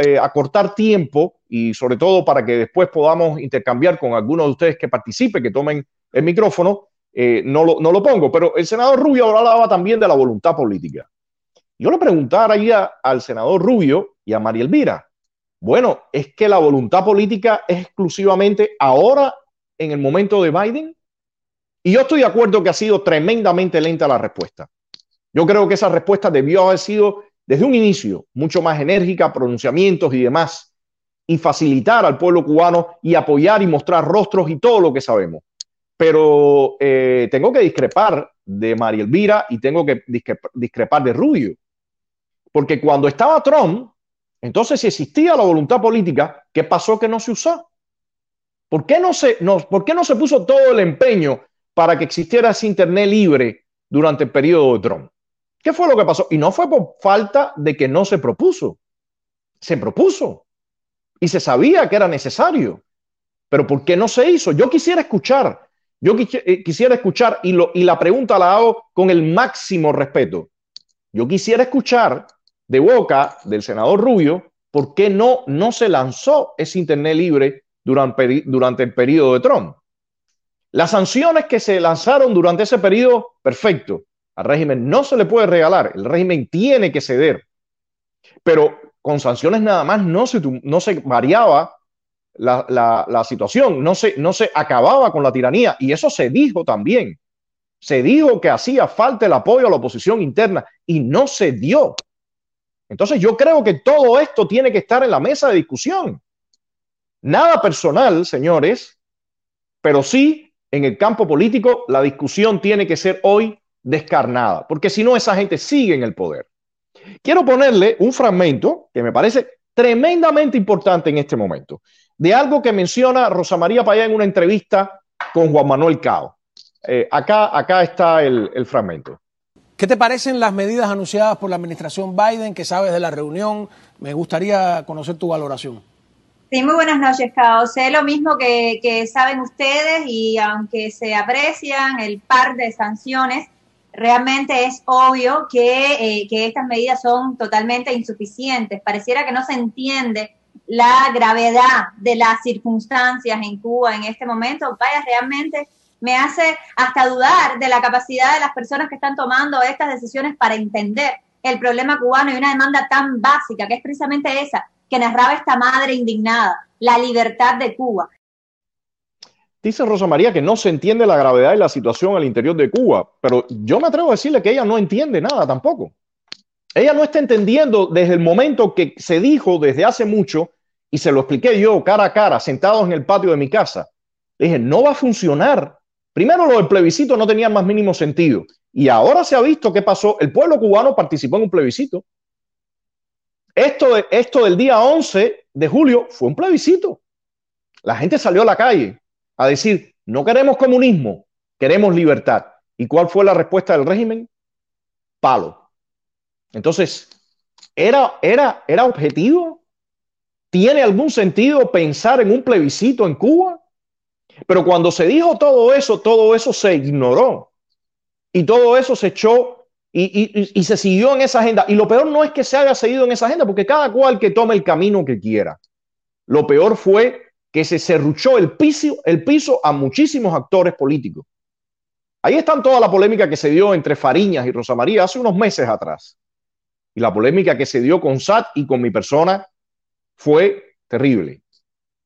eh, acortar tiempo y sobre todo para que después podamos intercambiar con algunos de ustedes que participen, que tomen el micrófono, eh, no, lo, no, lo, pongo. Pero el senador Rubio hablaba también de la voluntad política. Yo le preguntara ahí al senador Rubio y a María Elvira, bueno, ¿es que la voluntad política es exclusivamente ahora en el momento de Biden? Y yo estoy de acuerdo que ha sido tremendamente lenta la respuesta. Yo creo que esa respuesta debió haber sido desde un inicio mucho más enérgica, pronunciamientos y demás, y facilitar al pueblo cubano y apoyar y mostrar rostros y todo lo que sabemos. Pero eh, tengo que discrepar de María Elvira y tengo que discrepar de Rubio. Porque cuando estaba Trump, entonces si existía la voluntad política, ¿qué pasó que no se usó? ¿Por qué no se, ¿por qué no se puso todo el empeño para que existiera ese Internet libre durante el periodo de Trump? ¿Qué fue lo que pasó? Y no fue por falta de que no se propuso. Se propuso. Y se sabía que era necesario. Pero ¿por qué no se hizo? Yo quisiera escuchar. Yo eh, quisiera escuchar y, lo, y la pregunta la hago con el máximo respeto. Yo quisiera escuchar de boca del senador Rubio por qué no, no se lanzó ese Internet libre durante, durante el periodo de Trump. Las sanciones que se lanzaron durante ese periodo, perfecto. Al régimen no se le puede regalar, el régimen tiene que ceder. Pero con sanciones nada más no se, variaba la, situación, no se acababa con la tiranía. Y eso se dijo también. Se dijo que hacía falta el apoyo a la oposición interna y no se dio. Entonces yo creo que todo esto tiene que estar en la mesa de discusión. Nada personal, señores, pero sí en el campo político la discusión tiene que ser hoy descarnada, porque si no esa gente sigue en el poder. Quiero ponerle un fragmento que me parece tremendamente importante en este momento, de algo que menciona Rosa María Payá en una entrevista con Juan Manuel Cao. Eh, acá, acá está el, el fragmento. ¿Qué te parecen las medidas anunciadas por la administración Biden? ¿Qué sabes de la reunión? Me gustaría conocer tu valoración. Sí, muy buenas noches, Cao. Sé lo mismo que, que, saben ustedes y aunque se aprecian el par de sanciones, realmente es obvio que, eh, que estas medidas son totalmente insuficientes. Pareciera que no se entiende la gravedad de las circunstancias en Cuba en este momento. Vaya, realmente me hace hasta dudar de la capacidad de las personas que están tomando estas decisiones para entender el problema cubano y una demanda tan básica, que es precisamente esa que narraba esta madre indignada, la libertad de Cuba. Dice Rosa María que no se entiende la gravedad de la situación al interior de Cuba, pero yo me atrevo a decirle que ella no entiende nada tampoco. Ella no está entendiendo desde el momento que se dijo desde hace mucho, y se lo expliqué yo cara a cara, sentados en el patio de mi casa. dije, no va a funcionar Primero, lo del plebiscito no tenía más mínimo sentido. Y ahora se ha visto qué pasó. El pueblo cubano participó en un plebiscito. Esto, de, esto del día 11 de julio fue un plebiscito. La gente salió a la calle a decir, no queremos comunismo, queremos libertad. ¿Y cuál fue la respuesta del régimen? Palo. Entonces, ¿era, era, era objetivo? ¿Tiene algún sentido pensar en un plebiscito en Cuba? Pero cuando se dijo todo eso, todo eso se ignoró. Y todo eso se echó y, se siguió en esa agenda. Y lo peor no es que se haya seguido en esa agenda, porque cada cual que tome el camino que quiera. Lo peor fue que se cerruchó el piso, a muchísimos actores políticos. Ahí está toda la polémica que se dio entre Fariñas y Rosa María hace unos meses atrás. Y la polémica que se dio con SAT y con mi persona fue terrible.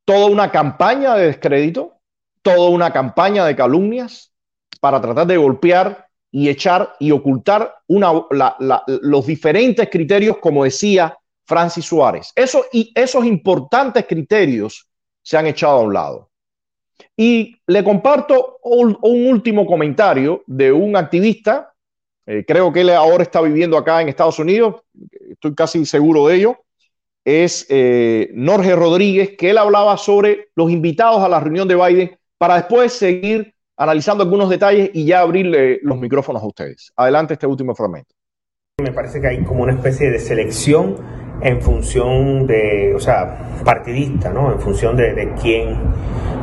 Toda una campaña de descrédito toda una campaña de calumnias para tratar de golpear y echar y ocultar los diferentes criterios, como decía Francis Suárez. Esos importantes criterios se han echado a un lado. Y le comparto un, último comentario de un activista, eh, creo que él ahora está viviendo acá en Estados Unidos, estoy casi seguro de ello, es eh, Norge Rodríguez, que él hablaba sobre los invitados a la reunión de Biden para después seguir analizando algunos detalles y ya abrirle los micrófonos a ustedes. Adelante este último fragmento. Me parece que hay como una especie de selección en función de, o sea, partidista, ¿no? En función de, quién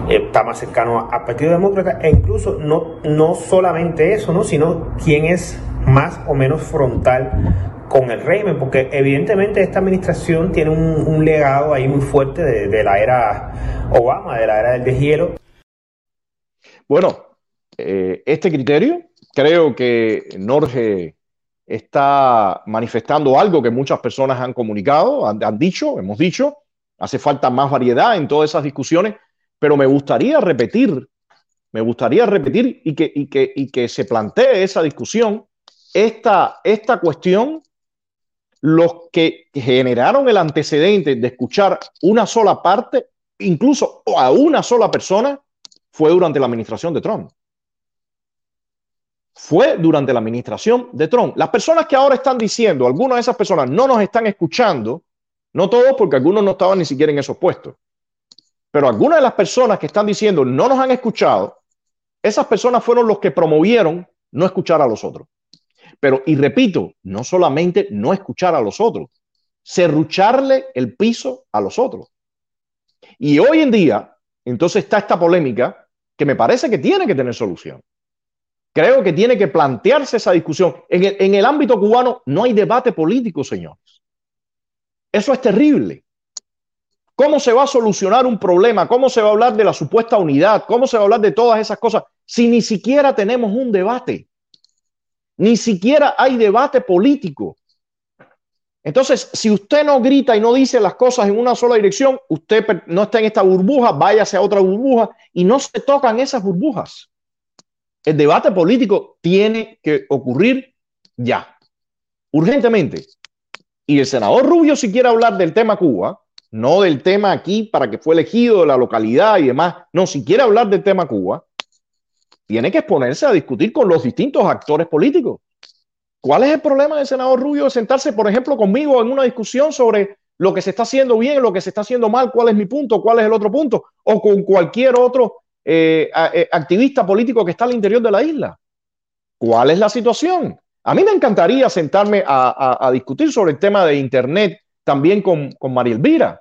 está más cercano al Partido Demócrata e incluso no, no solamente eso, ¿no? Sino quién es más o menos frontal con el régimen, porque evidentemente esta administración tiene un, legado ahí muy fuerte de, de, la era Obama, de la era del deshielo. Bueno, eh, este criterio creo que Norge está manifestando algo que muchas personas han comunicado, han, dicho, hemos dicho, hace falta más variedad en todas esas discusiones, pero me gustaría repetir, me gustaría repetir y que, y que, y que se plantee esa discusión, esta, esta cuestión, los que generaron el antecedente de escuchar una sola parte, incluso a una sola persona, fue durante la administración de Trump. Fue durante la administración de Trump. Las personas que ahora están diciendo, algunas de esas personas no nos están escuchando, no todos porque algunos no estaban ni siquiera en esos puestos, pero algunas de las personas que están diciendo no nos han escuchado, esas personas fueron los que promovieron no escuchar a los otros. Pero, y repito, no solamente no escuchar a los otros, serrucharle el piso a los otros. Y hoy en día, entonces está esta polémica que me parece que tiene que tener solución. Creo que tiene que plantearse esa discusión. En el, ámbito cubano no hay debate político, señores. Eso es terrible. ¿Cómo se va a solucionar un problema? ¿Cómo se va a hablar de la supuesta unidad? ¿Cómo se va a hablar de todas esas cosas si ni siquiera tenemos un debate? Ni siquiera hay debate político. Entonces, si usted no grita y no dice las cosas en una sola dirección, usted no está en esta burbuja, váyase a otra burbuja y no se tocan esas burbujas. El debate político tiene que ocurrir ya, urgentemente. Y el senador Rubio, si quiere hablar del tema Cuba, no del tema aquí para que fue elegido de la localidad y demás, no, si quiere hablar del tema Cuba, tiene que exponerse a discutir con los distintos actores políticos. ¿Cuál es el problema del senador Rubio de sentarse, por ejemplo, conmigo en una discusión sobre lo que se está haciendo bien, lo que se está haciendo mal, cuál es mi punto, cuál es el otro punto, o con cualquier otro eh, eh, activista político que está al interior de la isla? ¿Cuál es la situación? A mí me encantaría sentarme a, discutir sobre el tema de Internet también con, con María Elvira.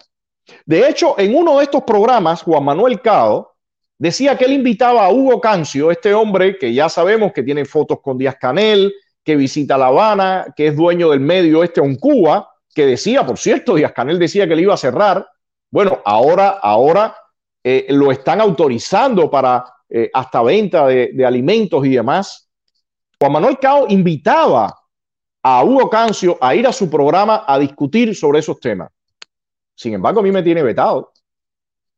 De hecho, en uno de estos programas, Juan Manuel Cao decía que él invitaba a Hugo Cancio, este hombre que ya sabemos que tiene fotos con Díaz Canel, que visita La Habana, que es dueño del medio este en Cuba, que decía, por cierto, Díaz Canel decía que le iba a cerrar. Bueno, ahora, ahora eh, lo están autorizando para eh, hasta venta de, alimentos y demás. Juan Manuel Cao invitaba a Hugo Cancio a ir a su programa a discutir sobre esos temas. Sin embargo, a mí me tiene vetado.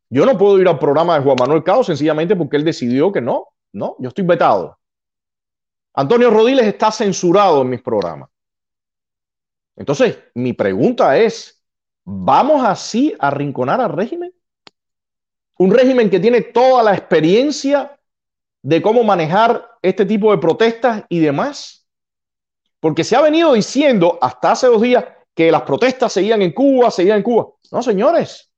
Yo no puedo ir al programa de Juan Manuel Cao sencillamente porque él decidió que no, no, yo estoy vetado. Antonio Rodiles está censurado en mis programas. Entonces, mi pregunta es, ¿vamos así a arrinconar al régimen? Un régimen que tiene toda la experiencia de cómo manejar este tipo de protestas y demás. Porque se ha venido diciendo hasta hace dos días que las protestas seguían en Cuba, seguían en Cuba. No, señores,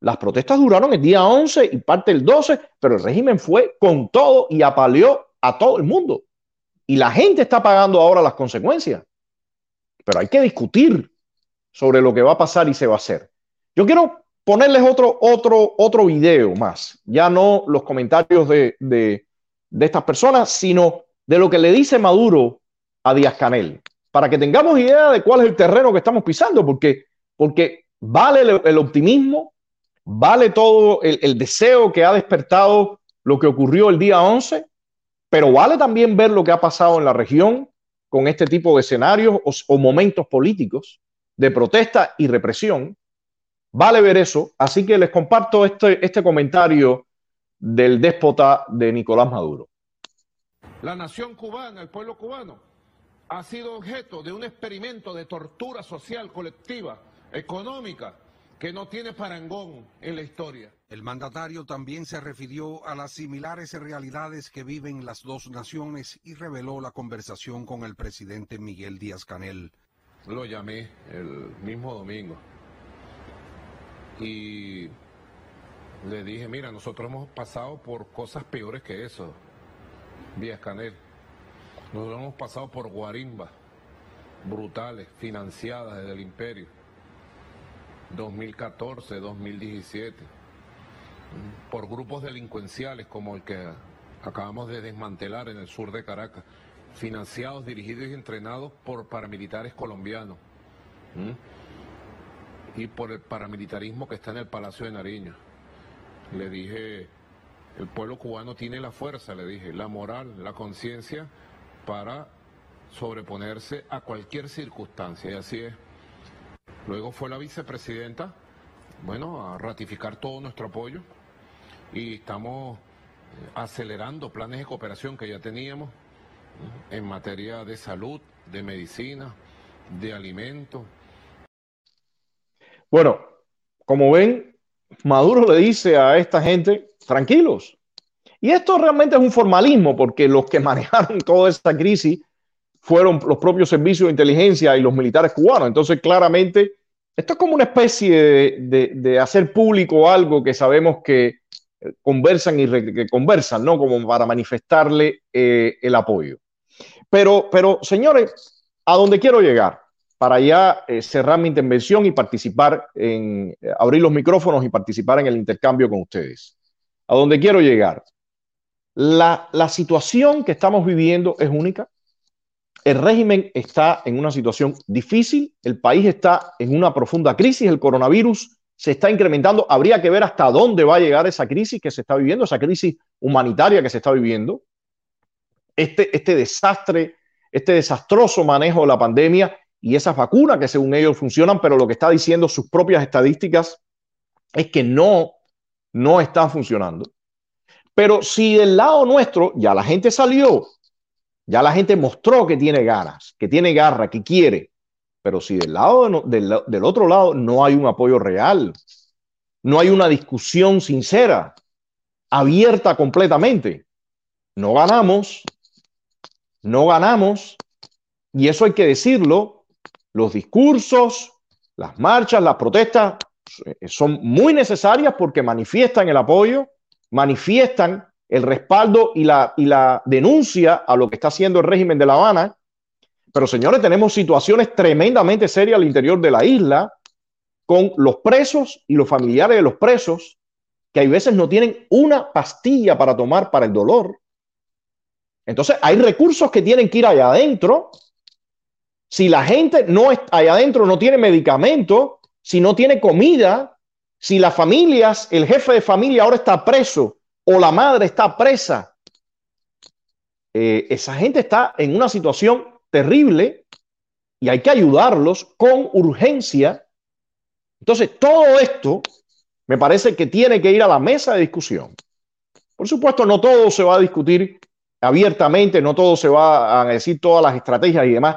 las protestas duraron el día 11 y parte del 12, pero el régimen fue con todo y apaleó a todo el mundo. Y la gente está pagando ahora las consecuencias. Pero hay que discutir sobre lo que va a pasar y se va a hacer. Yo quiero ponerles otro, otro, otro video más. Ya no los comentarios de, de, estas personas, sino de lo que le dice Maduro a Díaz Canel, para que tengamos idea de cuál es el terreno que estamos pisando, porque, porque vale el, optimismo, vale todo el, el, deseo que ha despertado lo que ocurrió el día 11, pero vale también ver lo que ha pasado en la región con este tipo de escenarios o, momentos políticos de protesta y represión. Vale ver eso. Así que les comparto este, este comentario del déspota de Nicolás Maduro. La nación cubana, el pueblo cubano, ha sido objeto de un experimento de tortura social colectiva, económica, que no tiene parangón en la historia. El mandatario también se refirió a las similares realidades que viven las dos naciones y reveló la conversación con el presidente Miguel Díaz Canel. Lo llamé el mismo domingo y le dije, mira, nosotros hemos pasado por cosas peores que eso, Díaz Canel. Nosotros hemos pasado por guarimbas brutales, financiadas desde el imperio. 2014, 2017, por grupos delincuenciales como el que acabamos de desmantelar en el sur de Caracas, financiados, dirigidos y entrenados por paramilitares colombianos y por el paramilitarismo que está en el Palacio de Nariño. Le dije, el pueblo cubano tiene la fuerza, le dije, la moral, la conciencia para sobreponerse a cualquier circunstancia, y así es. Luego fue la vicepresidenta, bueno, a ratificar todo nuestro apoyo y estamos eh, acelerando planes de cooperación que ya teníamos en materia de salud, de medicina, de alimentos. Bueno, como ven, Maduro le dice a esta gente, tranquilos. Y esto realmente es un formalismo, porque los que manejaron toda esta crisis fueron los propios servicios de inteligencia y los militares cubanos. Entonces, claramente, esto es como una especie de, hacer público algo que sabemos que conversan y que conversan, ¿no? Como para manifestarle eh, el apoyo. Pero, pero, señores, a donde quiero llegar, para ya eh, cerrar mi intervención y participar en, eh, abrir los micrófonos y participar en el intercambio con ustedes. A donde quiero llegar. La, situación que estamos viviendo es única. El régimen está en una situación difícil, el país está en una profunda crisis, el coronavirus se está incrementando, habría que ver hasta dónde va a llegar esa crisis que se está viviendo, esa crisis humanitaria que se está viviendo, este, este desastre, este desastroso manejo de la pandemia y esas vacunas que según ellos funcionan, pero lo que está diciendo sus propias estadísticas es que no, no están funcionando. Pero si del lado nuestro ya la gente salió, ya la gente mostró que tiene ganas, que tiene garra, que quiere, pero si del lado del, del otro lado no hay un apoyo real, no hay una discusión sincera, abierta completamente, no ganamos, no ganamos, y eso hay que decirlo, los discursos, las marchas, las protestas eh, son muy necesarias porque manifiestan el apoyo, manifiestan el respaldo y la, y la denuncia a lo que está haciendo el régimen de La Habana. Pero señores, tenemos situaciones tremendamente serias al interior de la isla con los presos y los familiares de los presos que hay veces no tienen una pastilla para tomar para el dolor. Entonces hay recursos que tienen que ir allá adentro. Si la gente no está allá adentro, no tiene medicamento, si no tiene comida, si las familias, el jefe de familia ahora está preso o la madre está presa, eh, esa gente está en una situación terrible y hay que ayudarlos con urgencia. Entonces, todo esto me parece que tiene que ir a la mesa de discusión. Por supuesto, no todo se va a discutir abiertamente, no todo se va a decir todas las estrategias y demás,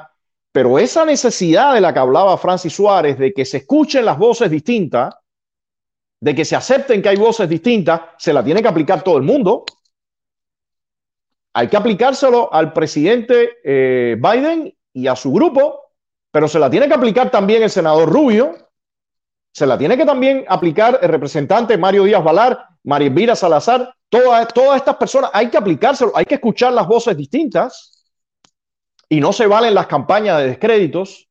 pero esa necesidad de la que hablaba Francis Suárez, de que se escuchen las voces distintas, de que se acepten que hay voces distintas, se la tiene que aplicar todo el mundo. Hay que aplicárselo al presidente eh, Biden y a su grupo, pero se la tiene que aplicar también el senador Rubio, se la tiene que también aplicar el representante Mario Díaz Valar, María Elvira Salazar, todas, todas estas personas, hay que aplicárselo, hay que escuchar las voces distintas y no se valen las campañas de descréditos,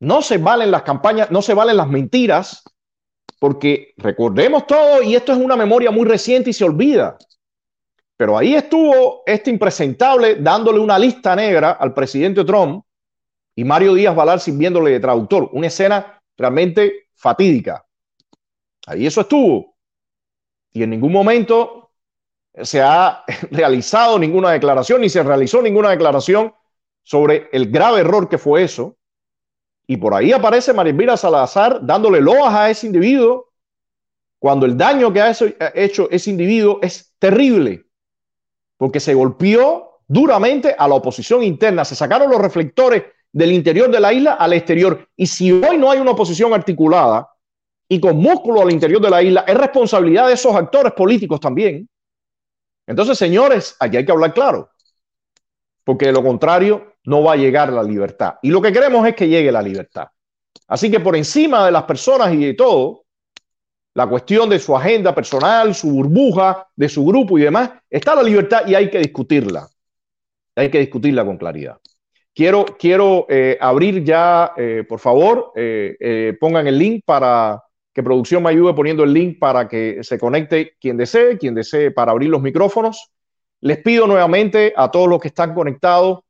no se valen las campañas, no se valen las mentiras, porque recordemos todo, y esto es una memoria muy reciente y se olvida, pero ahí estuvo este impresentable dándole una lista negra al presidente Trump y Mario Díaz Valar sirviéndole de traductor, una escena realmente fatídica. Ahí eso estuvo. Y en ningún momento se ha realizado ninguna declaración, ni se realizó ninguna declaración sobre el grave error que fue eso. Y por ahí aparece María Salazar dándole loas a ese individuo cuando el daño que ha hecho ese individuo es terrible, porque se golpeó duramente a la oposición interna, se sacaron los reflectores del interior de la isla al exterior. Y si hoy no hay una oposición articulada y con músculo al interior de la isla, es responsabilidad de esos actores políticos también. Entonces, señores, aquí hay que hablar claro, porque de lo contrario, no va a llegar la libertad. Y lo que queremos es que llegue la libertad. Así que por encima de las personas y de todo, la cuestión de su agenda personal, su burbuja, de su grupo y demás, está la libertad y hay que discutirla. Hay que discutirla con claridad. Quiero, quiero eh, abrir ya, eh, por favor, eh, pongan el link para que producción me ayude poniendo el link para que se conecte quien desee, quien desee para abrir los micrófonos. Les pido nuevamente a todos los que están conectados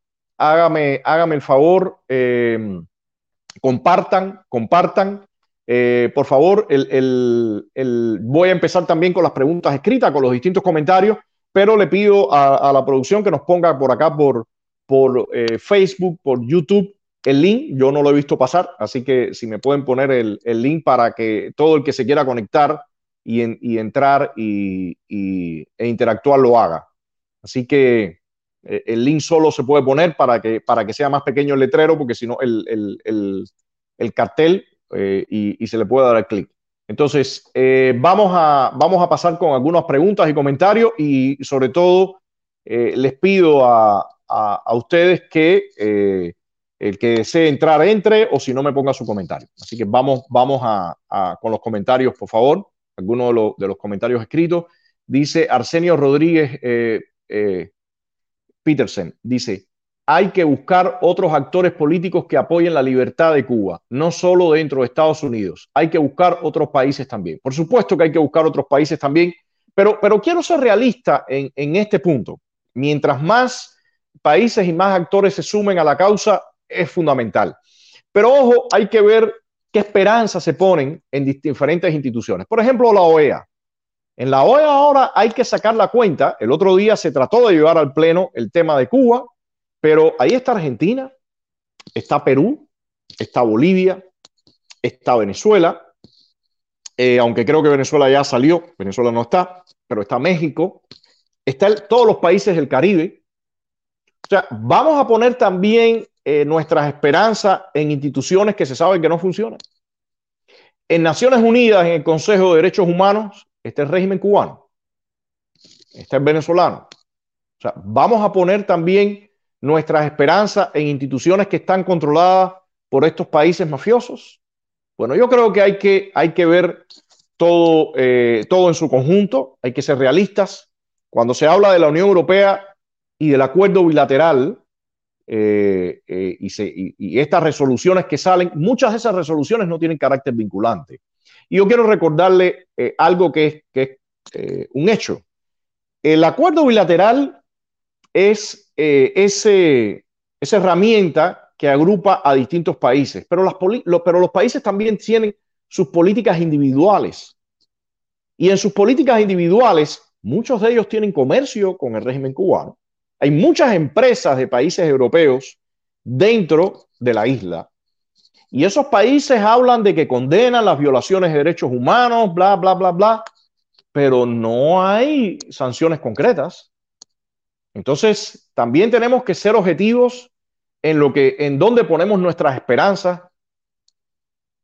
hágame, hágame el favor, eh, compartan, compartan. Eh, por favor, el, voy a empezar también con las preguntas escritas, con los distintos comentarios, pero le pido a, la producción que nos ponga por acá, por, por eh, Facebook, por YouTube, el link. Yo no lo he visto pasar, así que si me pueden poner el, link para que todo el que se quiera conectar y, entrar y, e interactuar lo haga. Así que eh, el link solo se puede poner para que, para que sea más pequeño el letrero, porque si no, el, cartel eh, y, se le puede dar el clic. Entonces, eh, vamos, a, vamos a pasar con algunas preguntas y comentarios y sobre todo les pido a, ustedes que el que desee entrar entre o si no me ponga su comentario. Así que vamos, vamos a, con los comentarios, por favor. Algunos de, los, comentarios escritos. Dice Arsenio Rodríguez Peterson dice, hay que buscar otros actores políticos que apoyen la libertad de Cuba, no solo dentro de Estados Unidos, hay que buscar otros países también. Por supuesto que hay que buscar otros países también, pero, pero quiero ser realista en este punto. Mientras más países y más actores se sumen a la causa, es fundamental. Pero ojo, hay que ver qué esperanzas se ponen en diferentes instituciones. Por ejemplo, la OEA. En la OEA ahora hay que sacar la cuenta. El otro día se trató de llevar al Pleno el tema de Cuba, pero ahí está Argentina, está Perú, está Bolivia, está Venezuela, eh, aunque creo que Venezuela ya salió, Venezuela no está, pero está México, está todos los países del Caribe. O sea, vamos a poner también eh, nuestras esperanzas en instituciones que se saben que no funcionan. En Naciones Unidas, en el Consejo de Derechos Humanos, está el régimen cubano, está el venezolano. O sea, vamos a poner también nuestras esperanzas en instituciones que están controladas por estos países mafiosos. Bueno, yo creo que hay que, hay que ver todo, eh, todo en su conjunto, hay que ser realistas. Cuando se habla de la Unión Europea y del acuerdo bilateral, eh, eh, y, estas resoluciones que salen, muchas de esas resoluciones no tienen carácter vinculante. Y yo quiero recordarle algo que es, un hecho. El acuerdo bilateral es esa herramienta que agrupa a distintos países, pero los países también tienen sus políticas individuales. Y en sus políticas individuales, muchos de ellos tienen comercio con el régimen cubano. Hay muchas empresas de países europeos dentro de la isla. Y esos países hablan de que condenan las violaciones de derechos humanos, bla, bla, bla, bla, pero no hay sanciones concretas. Entonces, también tenemos que ser objetivos en lo que, en dónde ponemos nuestras esperanzas,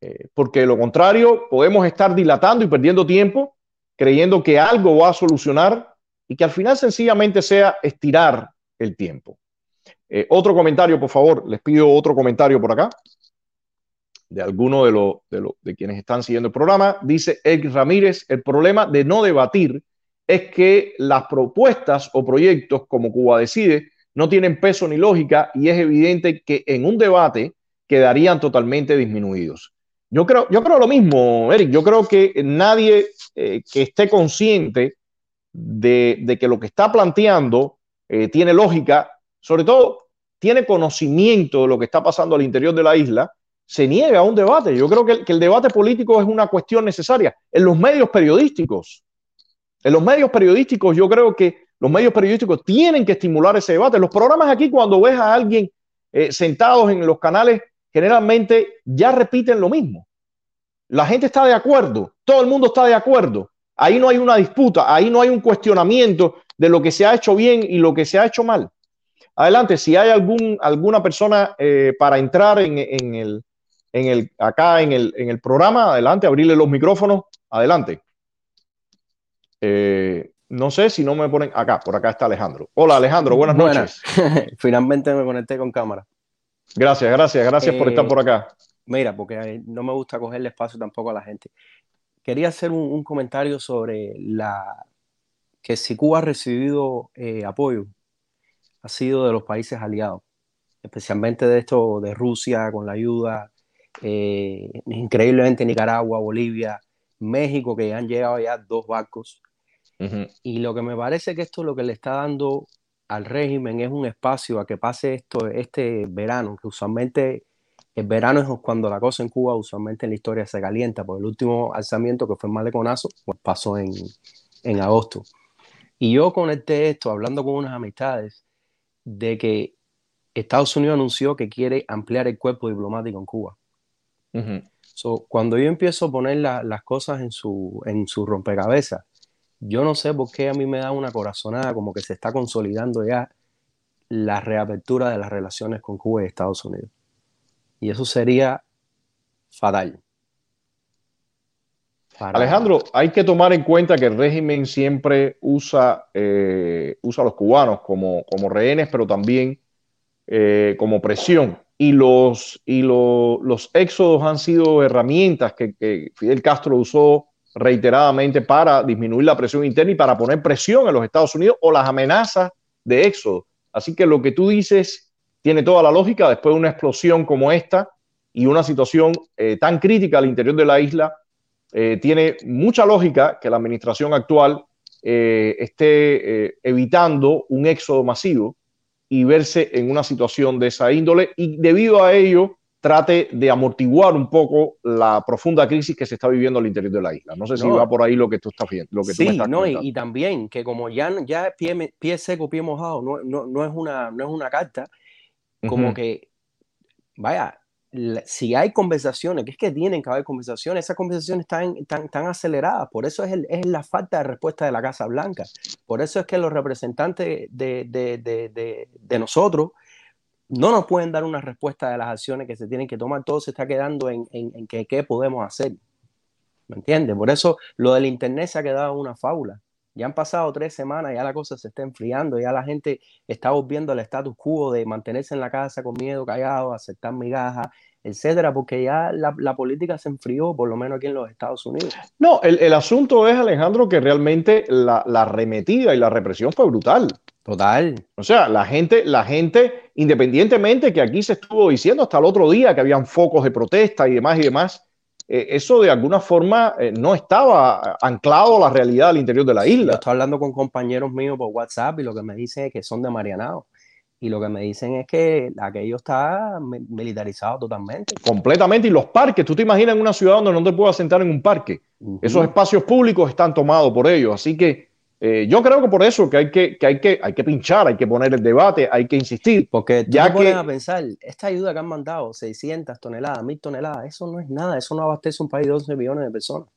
eh, porque de lo contrario podemos estar dilatando y perdiendo tiempo creyendo que algo va a solucionar y que al final sencillamente sea estirar el tiempo. Eh, otro comentario, por favor, les pido otro comentario por acá de alguno de, los de, de quienes están siguiendo el programa. Dice Eric Ramírez, el problema de no debatir es que las propuestas o proyectos como Cuba decide no tienen peso ni lógica y es evidente que en un debate quedarían totalmente disminuidos. Yo creo, yo creo lo mismo, Eric. Yo creo que nadie eh, que esté consciente de, que lo que está planteando eh, tiene lógica, sobre todo tiene conocimiento de lo que está pasando al interior de la isla, se niega a un debate. Yo creo que el, debate político es una cuestión necesaria. En los medios periodísticos, en los medios periodísticos, yo creo que los medios periodísticos tienen que estimular ese debate. Los programas aquí, cuando ves a alguien eh, sentados en los canales generalmente ya repiten lo mismo. La gente está de acuerdo, todo el mundo está de acuerdo. Ahí no hay una disputa, ahí no hay un cuestionamiento de lo que se ha hecho bien y lo que se ha hecho mal. Adelante, si hay algún, alguna persona eh, para entrar en, el, en el, acá en el, en el programa, adelante, abrirle los micrófonos, adelante. Eh, no sé si no me ponen acá, por acá está Alejandro. Hola Alejandro, buenas, buenas. noches. Finalmente me conecté con cámara. Gracias, gracias, gracias por estar por acá. Eh, mira, porque no me gusta cogerle espacio tampoco a la gente. Quería hacer un, comentario sobre la que si Cuba ha recibido eh, apoyo, ha sido de los países aliados, especialmente de esto de Rusia con la ayuda, eh, increíblemente Nicaragua, Bolivia, México, que ya han llegado ya dos barcos. Y lo que me parece que esto es lo que le está dando al régimen es un espacio a que pase esto este verano, que usualmente el verano es cuando la cosa en Cuba usualmente en la historia se calienta, por el último alzamiento que fue en Maleconazo, pues pasó en, en agosto. Y yo conecté esto hablando con unas amistades de que Estados Unidos anunció que quiere ampliar el cuerpo diplomático en Cuba. cuando yo empiezo a poner las cosas en su, en su rompecabezas, yo no sé por qué a mí me da una corazonada como que se está consolidando ya la reapertura de las relaciones con Cuba y Estados Unidos. Y eso sería fatal. Alejandro, hay que tomar en cuenta que el régimen siempre usa, eh, usa a los cubanos como, como rehenes, pero también eh, como presión. Y, los, y los éxodos han sido herramientas que, que Fidel Castro usó reiteradamente para disminuir la presión interna y para poner presión en los Estados Unidos o las amenazas de éxodo. Así que lo que tú dices tiene toda la lógica después de una explosión como esta y una situación eh, tan crítica al interior de la isla. Eh, tiene mucha lógica que la administración actual eh, esté evitando un éxodo masivo y verse en una situación de esa índole y debido a ello trate de amortiguar un poco la profunda crisis que se está viviendo al interior de la isla. No sé si va por ahí lo que tú estás viendo. Lo que sí, no, y, también que como ya, ya pie, pie seco, pie mojado, no, no, no, es, una, no es una carta, como que vaya, si hay conversaciones, que es que tienen que haber conversaciones, esas conversaciones están tan, tan aceleradas, por eso es, el, es, la falta de respuesta de la Casa Blanca, por eso es que los representantes de, de, de, de, nosotros no nos pueden dar una respuesta de las acciones que se tienen que tomar, todo se está quedando en, en, en que, qué podemos hacer. ¿Me entiendes? Por eso lo del Internet se ha quedado una fábula. Ya han pasado tres semanas, ya la cosa se está enfriando, ya la gente está volviendo al status quo de mantenerse en la casa con miedo, callado, aceptar migajas, etcétera, porque ya la, política se enfrió, por lo menos aquí en los Estados Unidos. No, el, asunto es, Alejandro, que realmente la, la arremetida y la represión fue brutal. Total. O sea, la gente, la gente, independientemente que aquí se estuvo diciendo hasta el otro día que habían focos de protesta y demás y demás, eh, eso de alguna forma eh, no estaba anclado a la realidad al interior de la isla. Yo estoy hablando con compañeros míos por WhatsApp y lo que me dicen es que son de Marianao. Y lo que me dicen es que aquello está militarizado totalmente. Completamente. Y los parques, tú te imaginas en una ciudad donde no te puedas sentar en un parque. Esos espacios públicos están tomados por ellos. Así que eh, yo creo que por eso que hay que, que, hay que hay que pinchar, hay que poner el debate, hay que insistir. Porque ya que a pensar, esta ayuda que han mandado, 600 toneladas, 1000 toneladas, eso no es nada, eso no abastece un país de 12 millones de personas.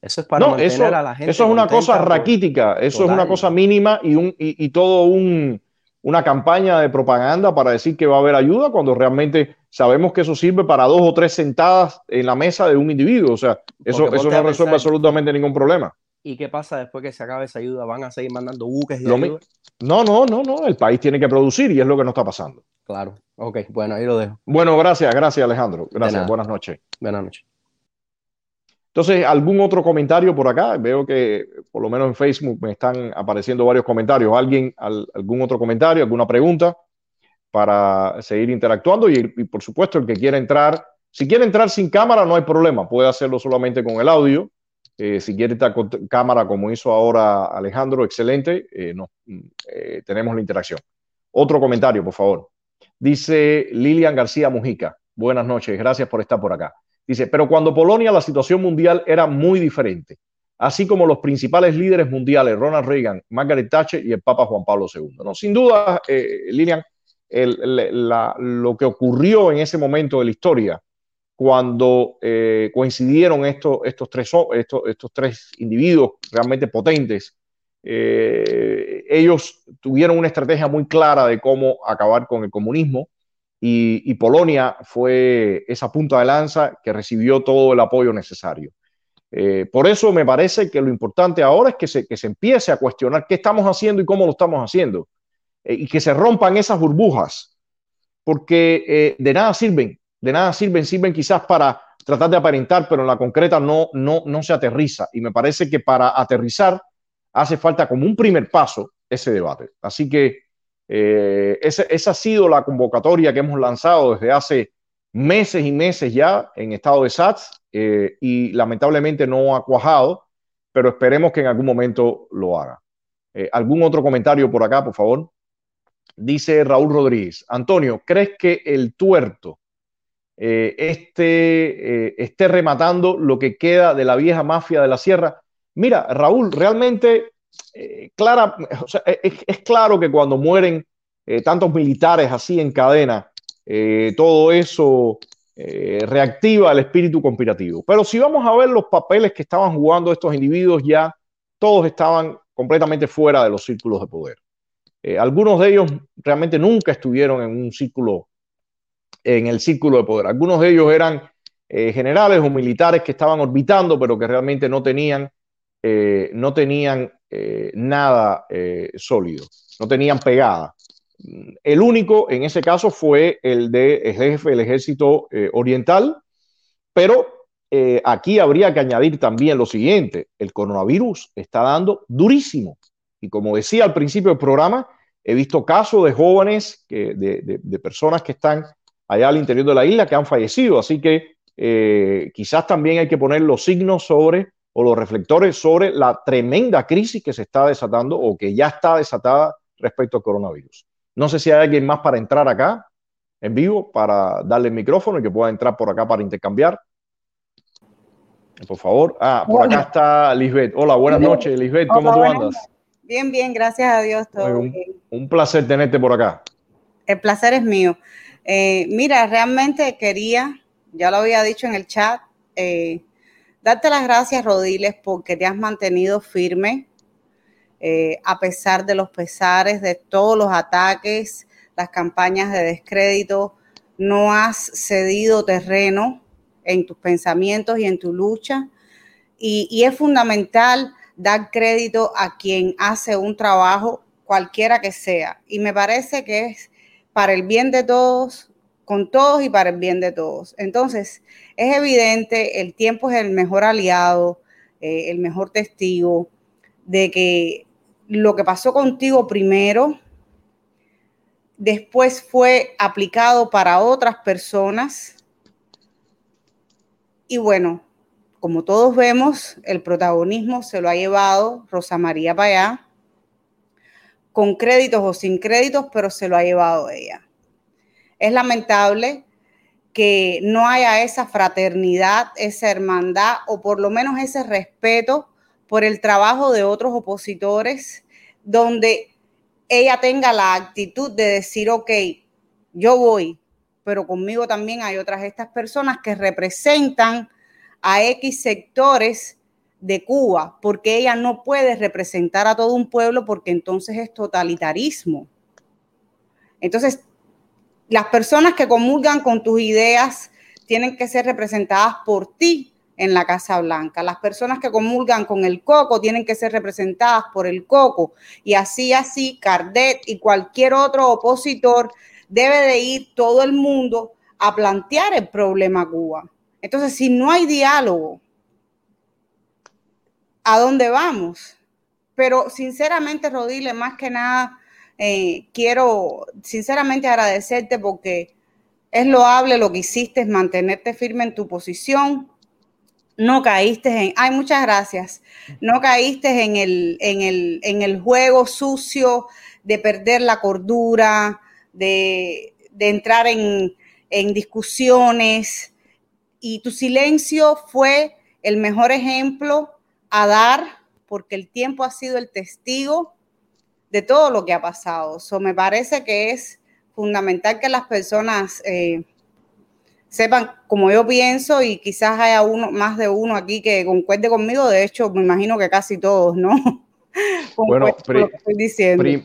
Eso es para mantener a la gente. Eso es una cosa raquítica, eso es una cosa mínima y, un, y, todo un, una campaña de propaganda para decir que va a haber ayuda cuando realmente sabemos que eso sirve para dos o tres sentadas en la mesa de un individuo. O sea, eso, eso no resuelve absolutamente ningún problema. ¿Y qué pasa después que se acabe esa ayuda? ¿Van a seguir mandando buques ayuda? No, no, no, no. El país tiene que producir y es lo que no está pasando. Claro. Ok, bueno, ahí lo dejo. Bueno, gracias, gracias Alejandro. Gracias, buenas noches. Buenas noches. Entonces, ¿algún otro comentario por acá? Veo que por lo menos en Facebook me están apareciendo varios comentarios. ¿Alguien, algún otro comentario, alguna pregunta para seguir interactuando? Y, y por supuesto, el que quiera entrar, si quiere entrar sin cámara, no hay problema. Puede hacerlo solamente con el audio eh, si quiere esta cámara como hizo ahora Alejandro, excelente. Eh, no, eh, tenemos la interacción. Otro comentario, por favor. Dice Lilian García Mujica. Buenas noches, gracias por estar por acá. Dice, pero cuando Polonia la situación mundial era muy diferente, así como los principales líderes mundiales, Ronald Reagan, Margaret Thatcher y el Papa Juan Pablo II. ¿no? Sin duda, Lilian, lo que ocurrió en ese momento de la historia cuando eh, coincidieron estos, estos, tres, estos, estos tres individuos realmente potentes, eh, ellos tuvieron una estrategia muy clara de cómo acabar con el comunismo y, Polonia fue esa punta de lanza que recibió todo el apoyo necesario. Eh, por eso me parece que lo importante ahora es que se, que se empiece a cuestionar qué estamos haciendo y cómo lo estamos haciendo y que se rompan esas burbujas, porque de nada sirven de nada sirven, sirven quizás para tratar de aparentar, pero en la concreta no, no, no se aterriza. Y me parece que para aterrizar hace falta como un primer paso ese debate. Así que eh, esa, ha sido la convocatoria que hemos lanzado desde hace meses y meses ya en estado de SATS eh, y lamentablemente no ha cuajado, pero esperemos que en algún momento lo haga. Eh, ¿Algún otro comentario por acá, por favor? Dice Raúl Rodríguez. Antonio, ¿crees que el tuerto eh, este, eh, esté rematando lo que queda de la vieja mafia de la sierra. Mira, Raúl, realmente eh, clara, es, claro que cuando mueren tantos militares así en cadena, todo eso reactiva el espíritu conspirativo. Pero si vamos a ver los papeles que estaban jugando estos individuos, ya todos estaban completamente fuera de los círculos de poder. algunos de ellos realmente nunca estuvieron en un círculo en el círculo de poder. Algunos de ellos eran eh, generales o militares que estaban orbitando, pero que realmente no tenían, eh, no tenían eh, nada sólido, no tenían pegada. El único en ese caso fue el de jefe del ejército oriental, pero aquí habría que añadir también lo siguiente, el coronavirus está dando durísimo. Y como decía al principio del programa, he visto casos de jóvenes, de personas que están allá al interior de la isla que han fallecido. Así que eh, quizás también hay que poner los signos sobre o los reflectores sobre la tremenda crisis que se está desatando o que ya está desatada respecto al coronavirus. No sé si hay alguien más para entrar acá en vivo para darle el micrófono y que pueda entrar por acá para intercambiar. Por favor. Ah, por acá está Lisbeth. Hola, buenas noches, Lisbeth. ¿Cómo tú andas? Bien, bien, gracias a Dios. un, un placer tenerte por acá. El placer es mío. Eh, mira, realmente quería, ya lo había dicho en el chat, eh, darte las gracias, Rodiles, porque te has mantenido firme eh, a pesar de los pesares, de todos los ataques, las campañas de descrédito. No has cedido terreno en tus pensamientos y en tu lucha. y es fundamental dar crédito a quien hace un trabajo, cualquiera que sea. Y me parece que es para el bien de todos, con todos y para el bien de todos. Entonces, es evidente, el tiempo es el mejor aliado, eh, el mejor testigo de que lo que pasó contigo primero, después fue aplicado para otras personas. Y bueno, como todos vemos, el protagonismo se lo ha llevado Rosa María Payá, con créditos o sin créditos, pero se lo ha llevado ella. Es lamentable que no haya esa fraternidad, esa hermandad o por lo menos ese respeto por el trabajo de otros opositores, donde ella tenga la actitud de decir, ok, yo voy, pero conmigo también hay otras estas personas que representan a X sectores de Cuba, porque ella no puede representar a todo un pueblo porque entonces es totalitarismo. Entonces, las personas que comulgan con tus ideas tienen que ser representadas por ti en la Casa Blanca. Las personas que comulgan con el coco tienen que ser representadas por el coco. Y así, así, Cardet y cualquier otro opositor debe de ir todo el mundo a plantear el problema Cuba. Entonces, si no hay diálogo, ¿a dónde vamos? Pero sinceramente, Rodile, más que nada, eh, quiero sinceramente agradecerte porque es loable lo que hiciste, mantenerte firme en tu posición. No caíste en, ay, muchas gracias. No caíste en el, en el, en el juego sucio de perder la cordura, de, de entrar en, en discusiones. Y tu silencio fue el mejor ejemplo a dar, porque el tiempo ha sido el testigo de todo lo que ha pasado. So, me parece que es fundamental que las personas eh, sepan como yo pienso y quizás haya uno, más de uno aquí que concuerde conmigo. De hecho, me imagino que casi todos, ¿no? Bueno,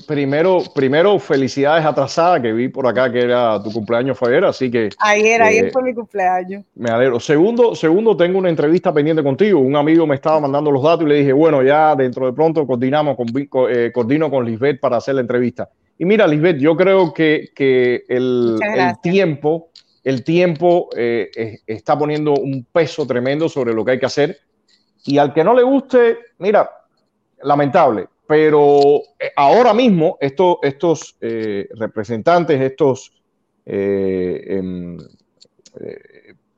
primero, primero felicidades atrasadas que vi por acá que era tu cumpleaños fue ayer, así que ayer, ayer eh, fue mi cumpleaños. Me alegro. Segundo, segundo, tengo una entrevista pendiente contigo. Un amigo me estaba mandando los datos y le dije, bueno, ya dentro de pronto coordinamos con, eh, coordino con Lisbeth para hacer la entrevista. Y mira, Lisbeth, yo creo que, que el, tiempo, el tiempo eh, está poniendo un peso tremendo sobre lo que hay que hacer. Y al que no le guste, mira, lamentable, pero eh, ahora mismo estos eh, representantes, estos, eh, em,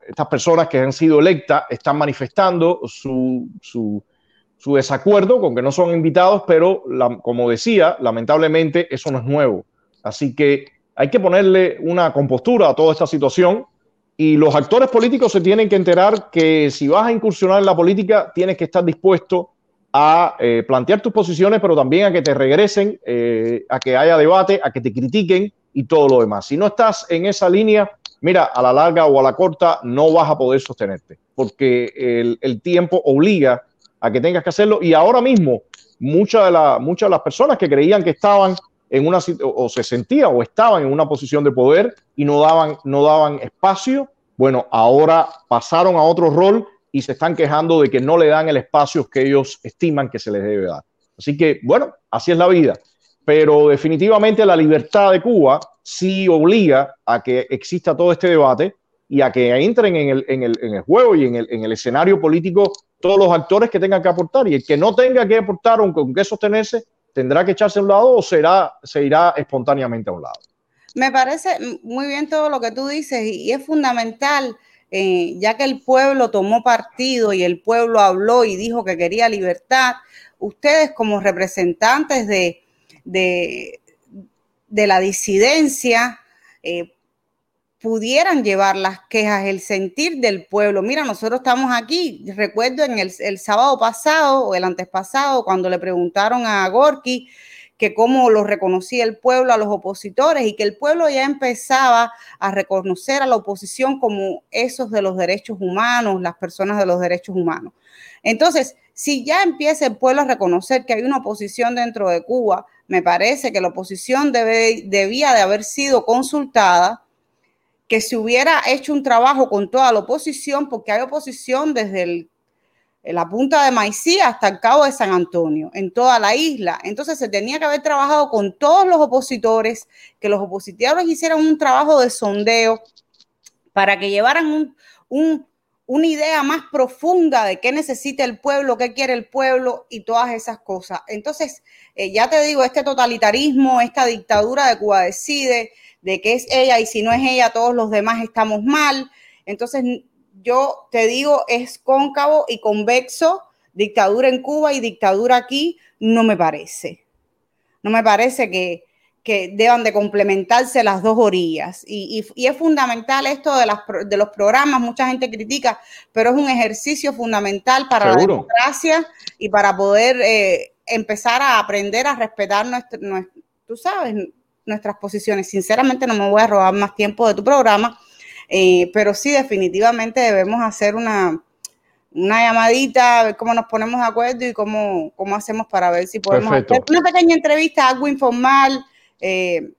estas personas que han sido electas están manifestando su, su, desacuerdo con que no son invitados, pero como decía, lamentablemente eso no es nuevo. Así que hay que ponerle una compostura a toda esta situación y los actores políticos se tienen que enterar que si vas a incursionar en la política, tienes que estar dispuesto a eh, plantear tus posiciones, pero también a que te regresen, eh, a que haya debate, a que te critiquen y todo lo demás. Si no estás en esa línea, mira, a la larga o a la corta no vas a poder sostenerte, porque el, tiempo obliga a que tengas que hacerlo y ahora mismo muchas de, la, muchas de las personas que creían que estaban en una o se sentían o estaban en una posición de poder y no daban, no daban espacio, bueno, ahora pasaron a otro rol y se están quejando de que no le dan el espacio que ellos estiman que se les debe dar. Así que, bueno, así es la vida. Pero definitivamente la libertad de Cuba sí obliga a que exista todo este debate y a que entren en el, en el, en el juego y en el, en el, escenario político todos los actores que tengan que aportar. Y el que no tenga que aportar o con qué sostenerse, tendrá que echarse a un lado o será, se irá espontáneamente a un lado. Me parece muy bien todo lo que tú dices y es fundamental eh, ya que el pueblo tomó partido y el pueblo habló y dijo que quería libertad, ustedes como representantes de, de, la disidencia eh, pudieran llevar las quejas, el sentir del pueblo. Mira, nosotros estamos aquí, recuerdo en el, el sábado pasado o el antes pasado, cuando le preguntaron a Gorky, que cómo lo reconocía el pueblo a los opositores y que el pueblo ya empezaba a reconocer a la oposición como esos de los derechos humanos, las personas de los derechos humanos. Entonces, si ya empieza el pueblo a reconocer que hay una oposición dentro de Cuba, me parece que la oposición debe, debía de haber sido consultada, que se hubiera hecho un trabajo con toda la oposición, porque hay oposición desde la punta de Maicí hasta el cabo de San Antonio, en toda la isla. Entonces se tenía que haber trabajado con todos los opositores, que los opositores hicieran un trabajo de sondeo para que llevaran un una idea más profunda de qué necesita el pueblo, qué quiere el pueblo y todas esas cosas. Entonces, eh, ya te digo, este totalitarismo, esta dictadura de Cuba decide de que es ella y si no es ella, todos los demás estamos mal. Entonces, yo te digo, es cóncavo y convexo, dictadura en Cuba y dictadura aquí, no me parece. No me parece que, que deban de complementarse las dos orillas. Y, es fundamental esto de, las, de, los programas, mucha gente critica, pero es un ejercicio fundamental para la democracia y para poder eh, empezar a aprender a respetar nuestro, tú sabes, nuestras posiciones. Sinceramente no me voy a robar más tiempo de tu programa, eh, pero sí definitivamente debemos hacer una, una llamadita, ver cómo nos ponemos de acuerdo y cómo, cómo hacemos para ver si podemos hacer una pequeña entrevista, algo informal, eh,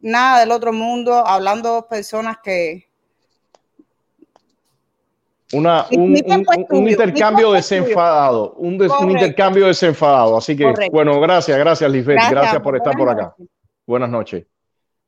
nada del otro mundo, hablando personas que... Una, un, intercambio desenfadado, un, intercambio desenfadado. Así que, bueno, gracias, gracias Lisbeth, gracias, por estar por acá. Buenas noches.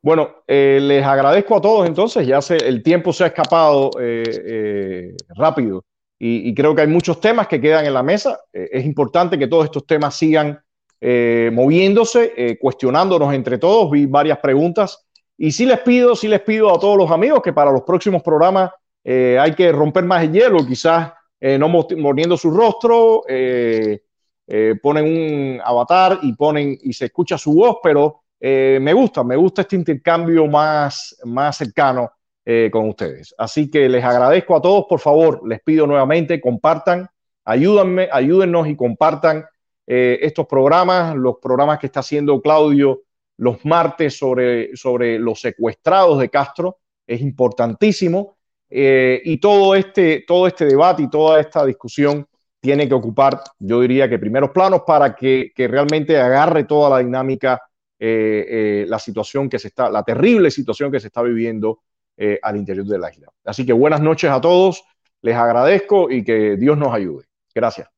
Bueno, eh, les agradezco a todos entonces, ya se, el tiempo se ha escapado eh, rápido y, creo que hay muchos temas que quedan en la mesa. es importante que todos estos temas sigan eh, moviéndose, eh, cuestionándonos entre todos. Vi varias preguntas. Y sí les pido, sí les pido a todos los amigos que para los próximos programas eh, hay que romper más el hielo, quizás no mordiendo su rostro, ponen un avatar y ponen y se escucha su voz, pero me gusta, me gusta este intercambio más, más cercano con ustedes. Así que les agradezco a todos, por favor, les pido nuevamente, compartan, ayúdenme, ayúdennos y compartan eh, estos programas, los programas que está haciendo Claudio los martes sobre, sobre los secuestrados de Castro, es importantísimo. Eh, y todo este, todo este debate y toda esta discusión tiene que ocupar, yo diría que primeros planos para que, que realmente agarre toda la dinámica, eh, la situación que se está, la terrible situación que se está viviendo al interior de la isla. Así que buenas noches a todos, les agradezco y que Dios nos ayude. Gracias.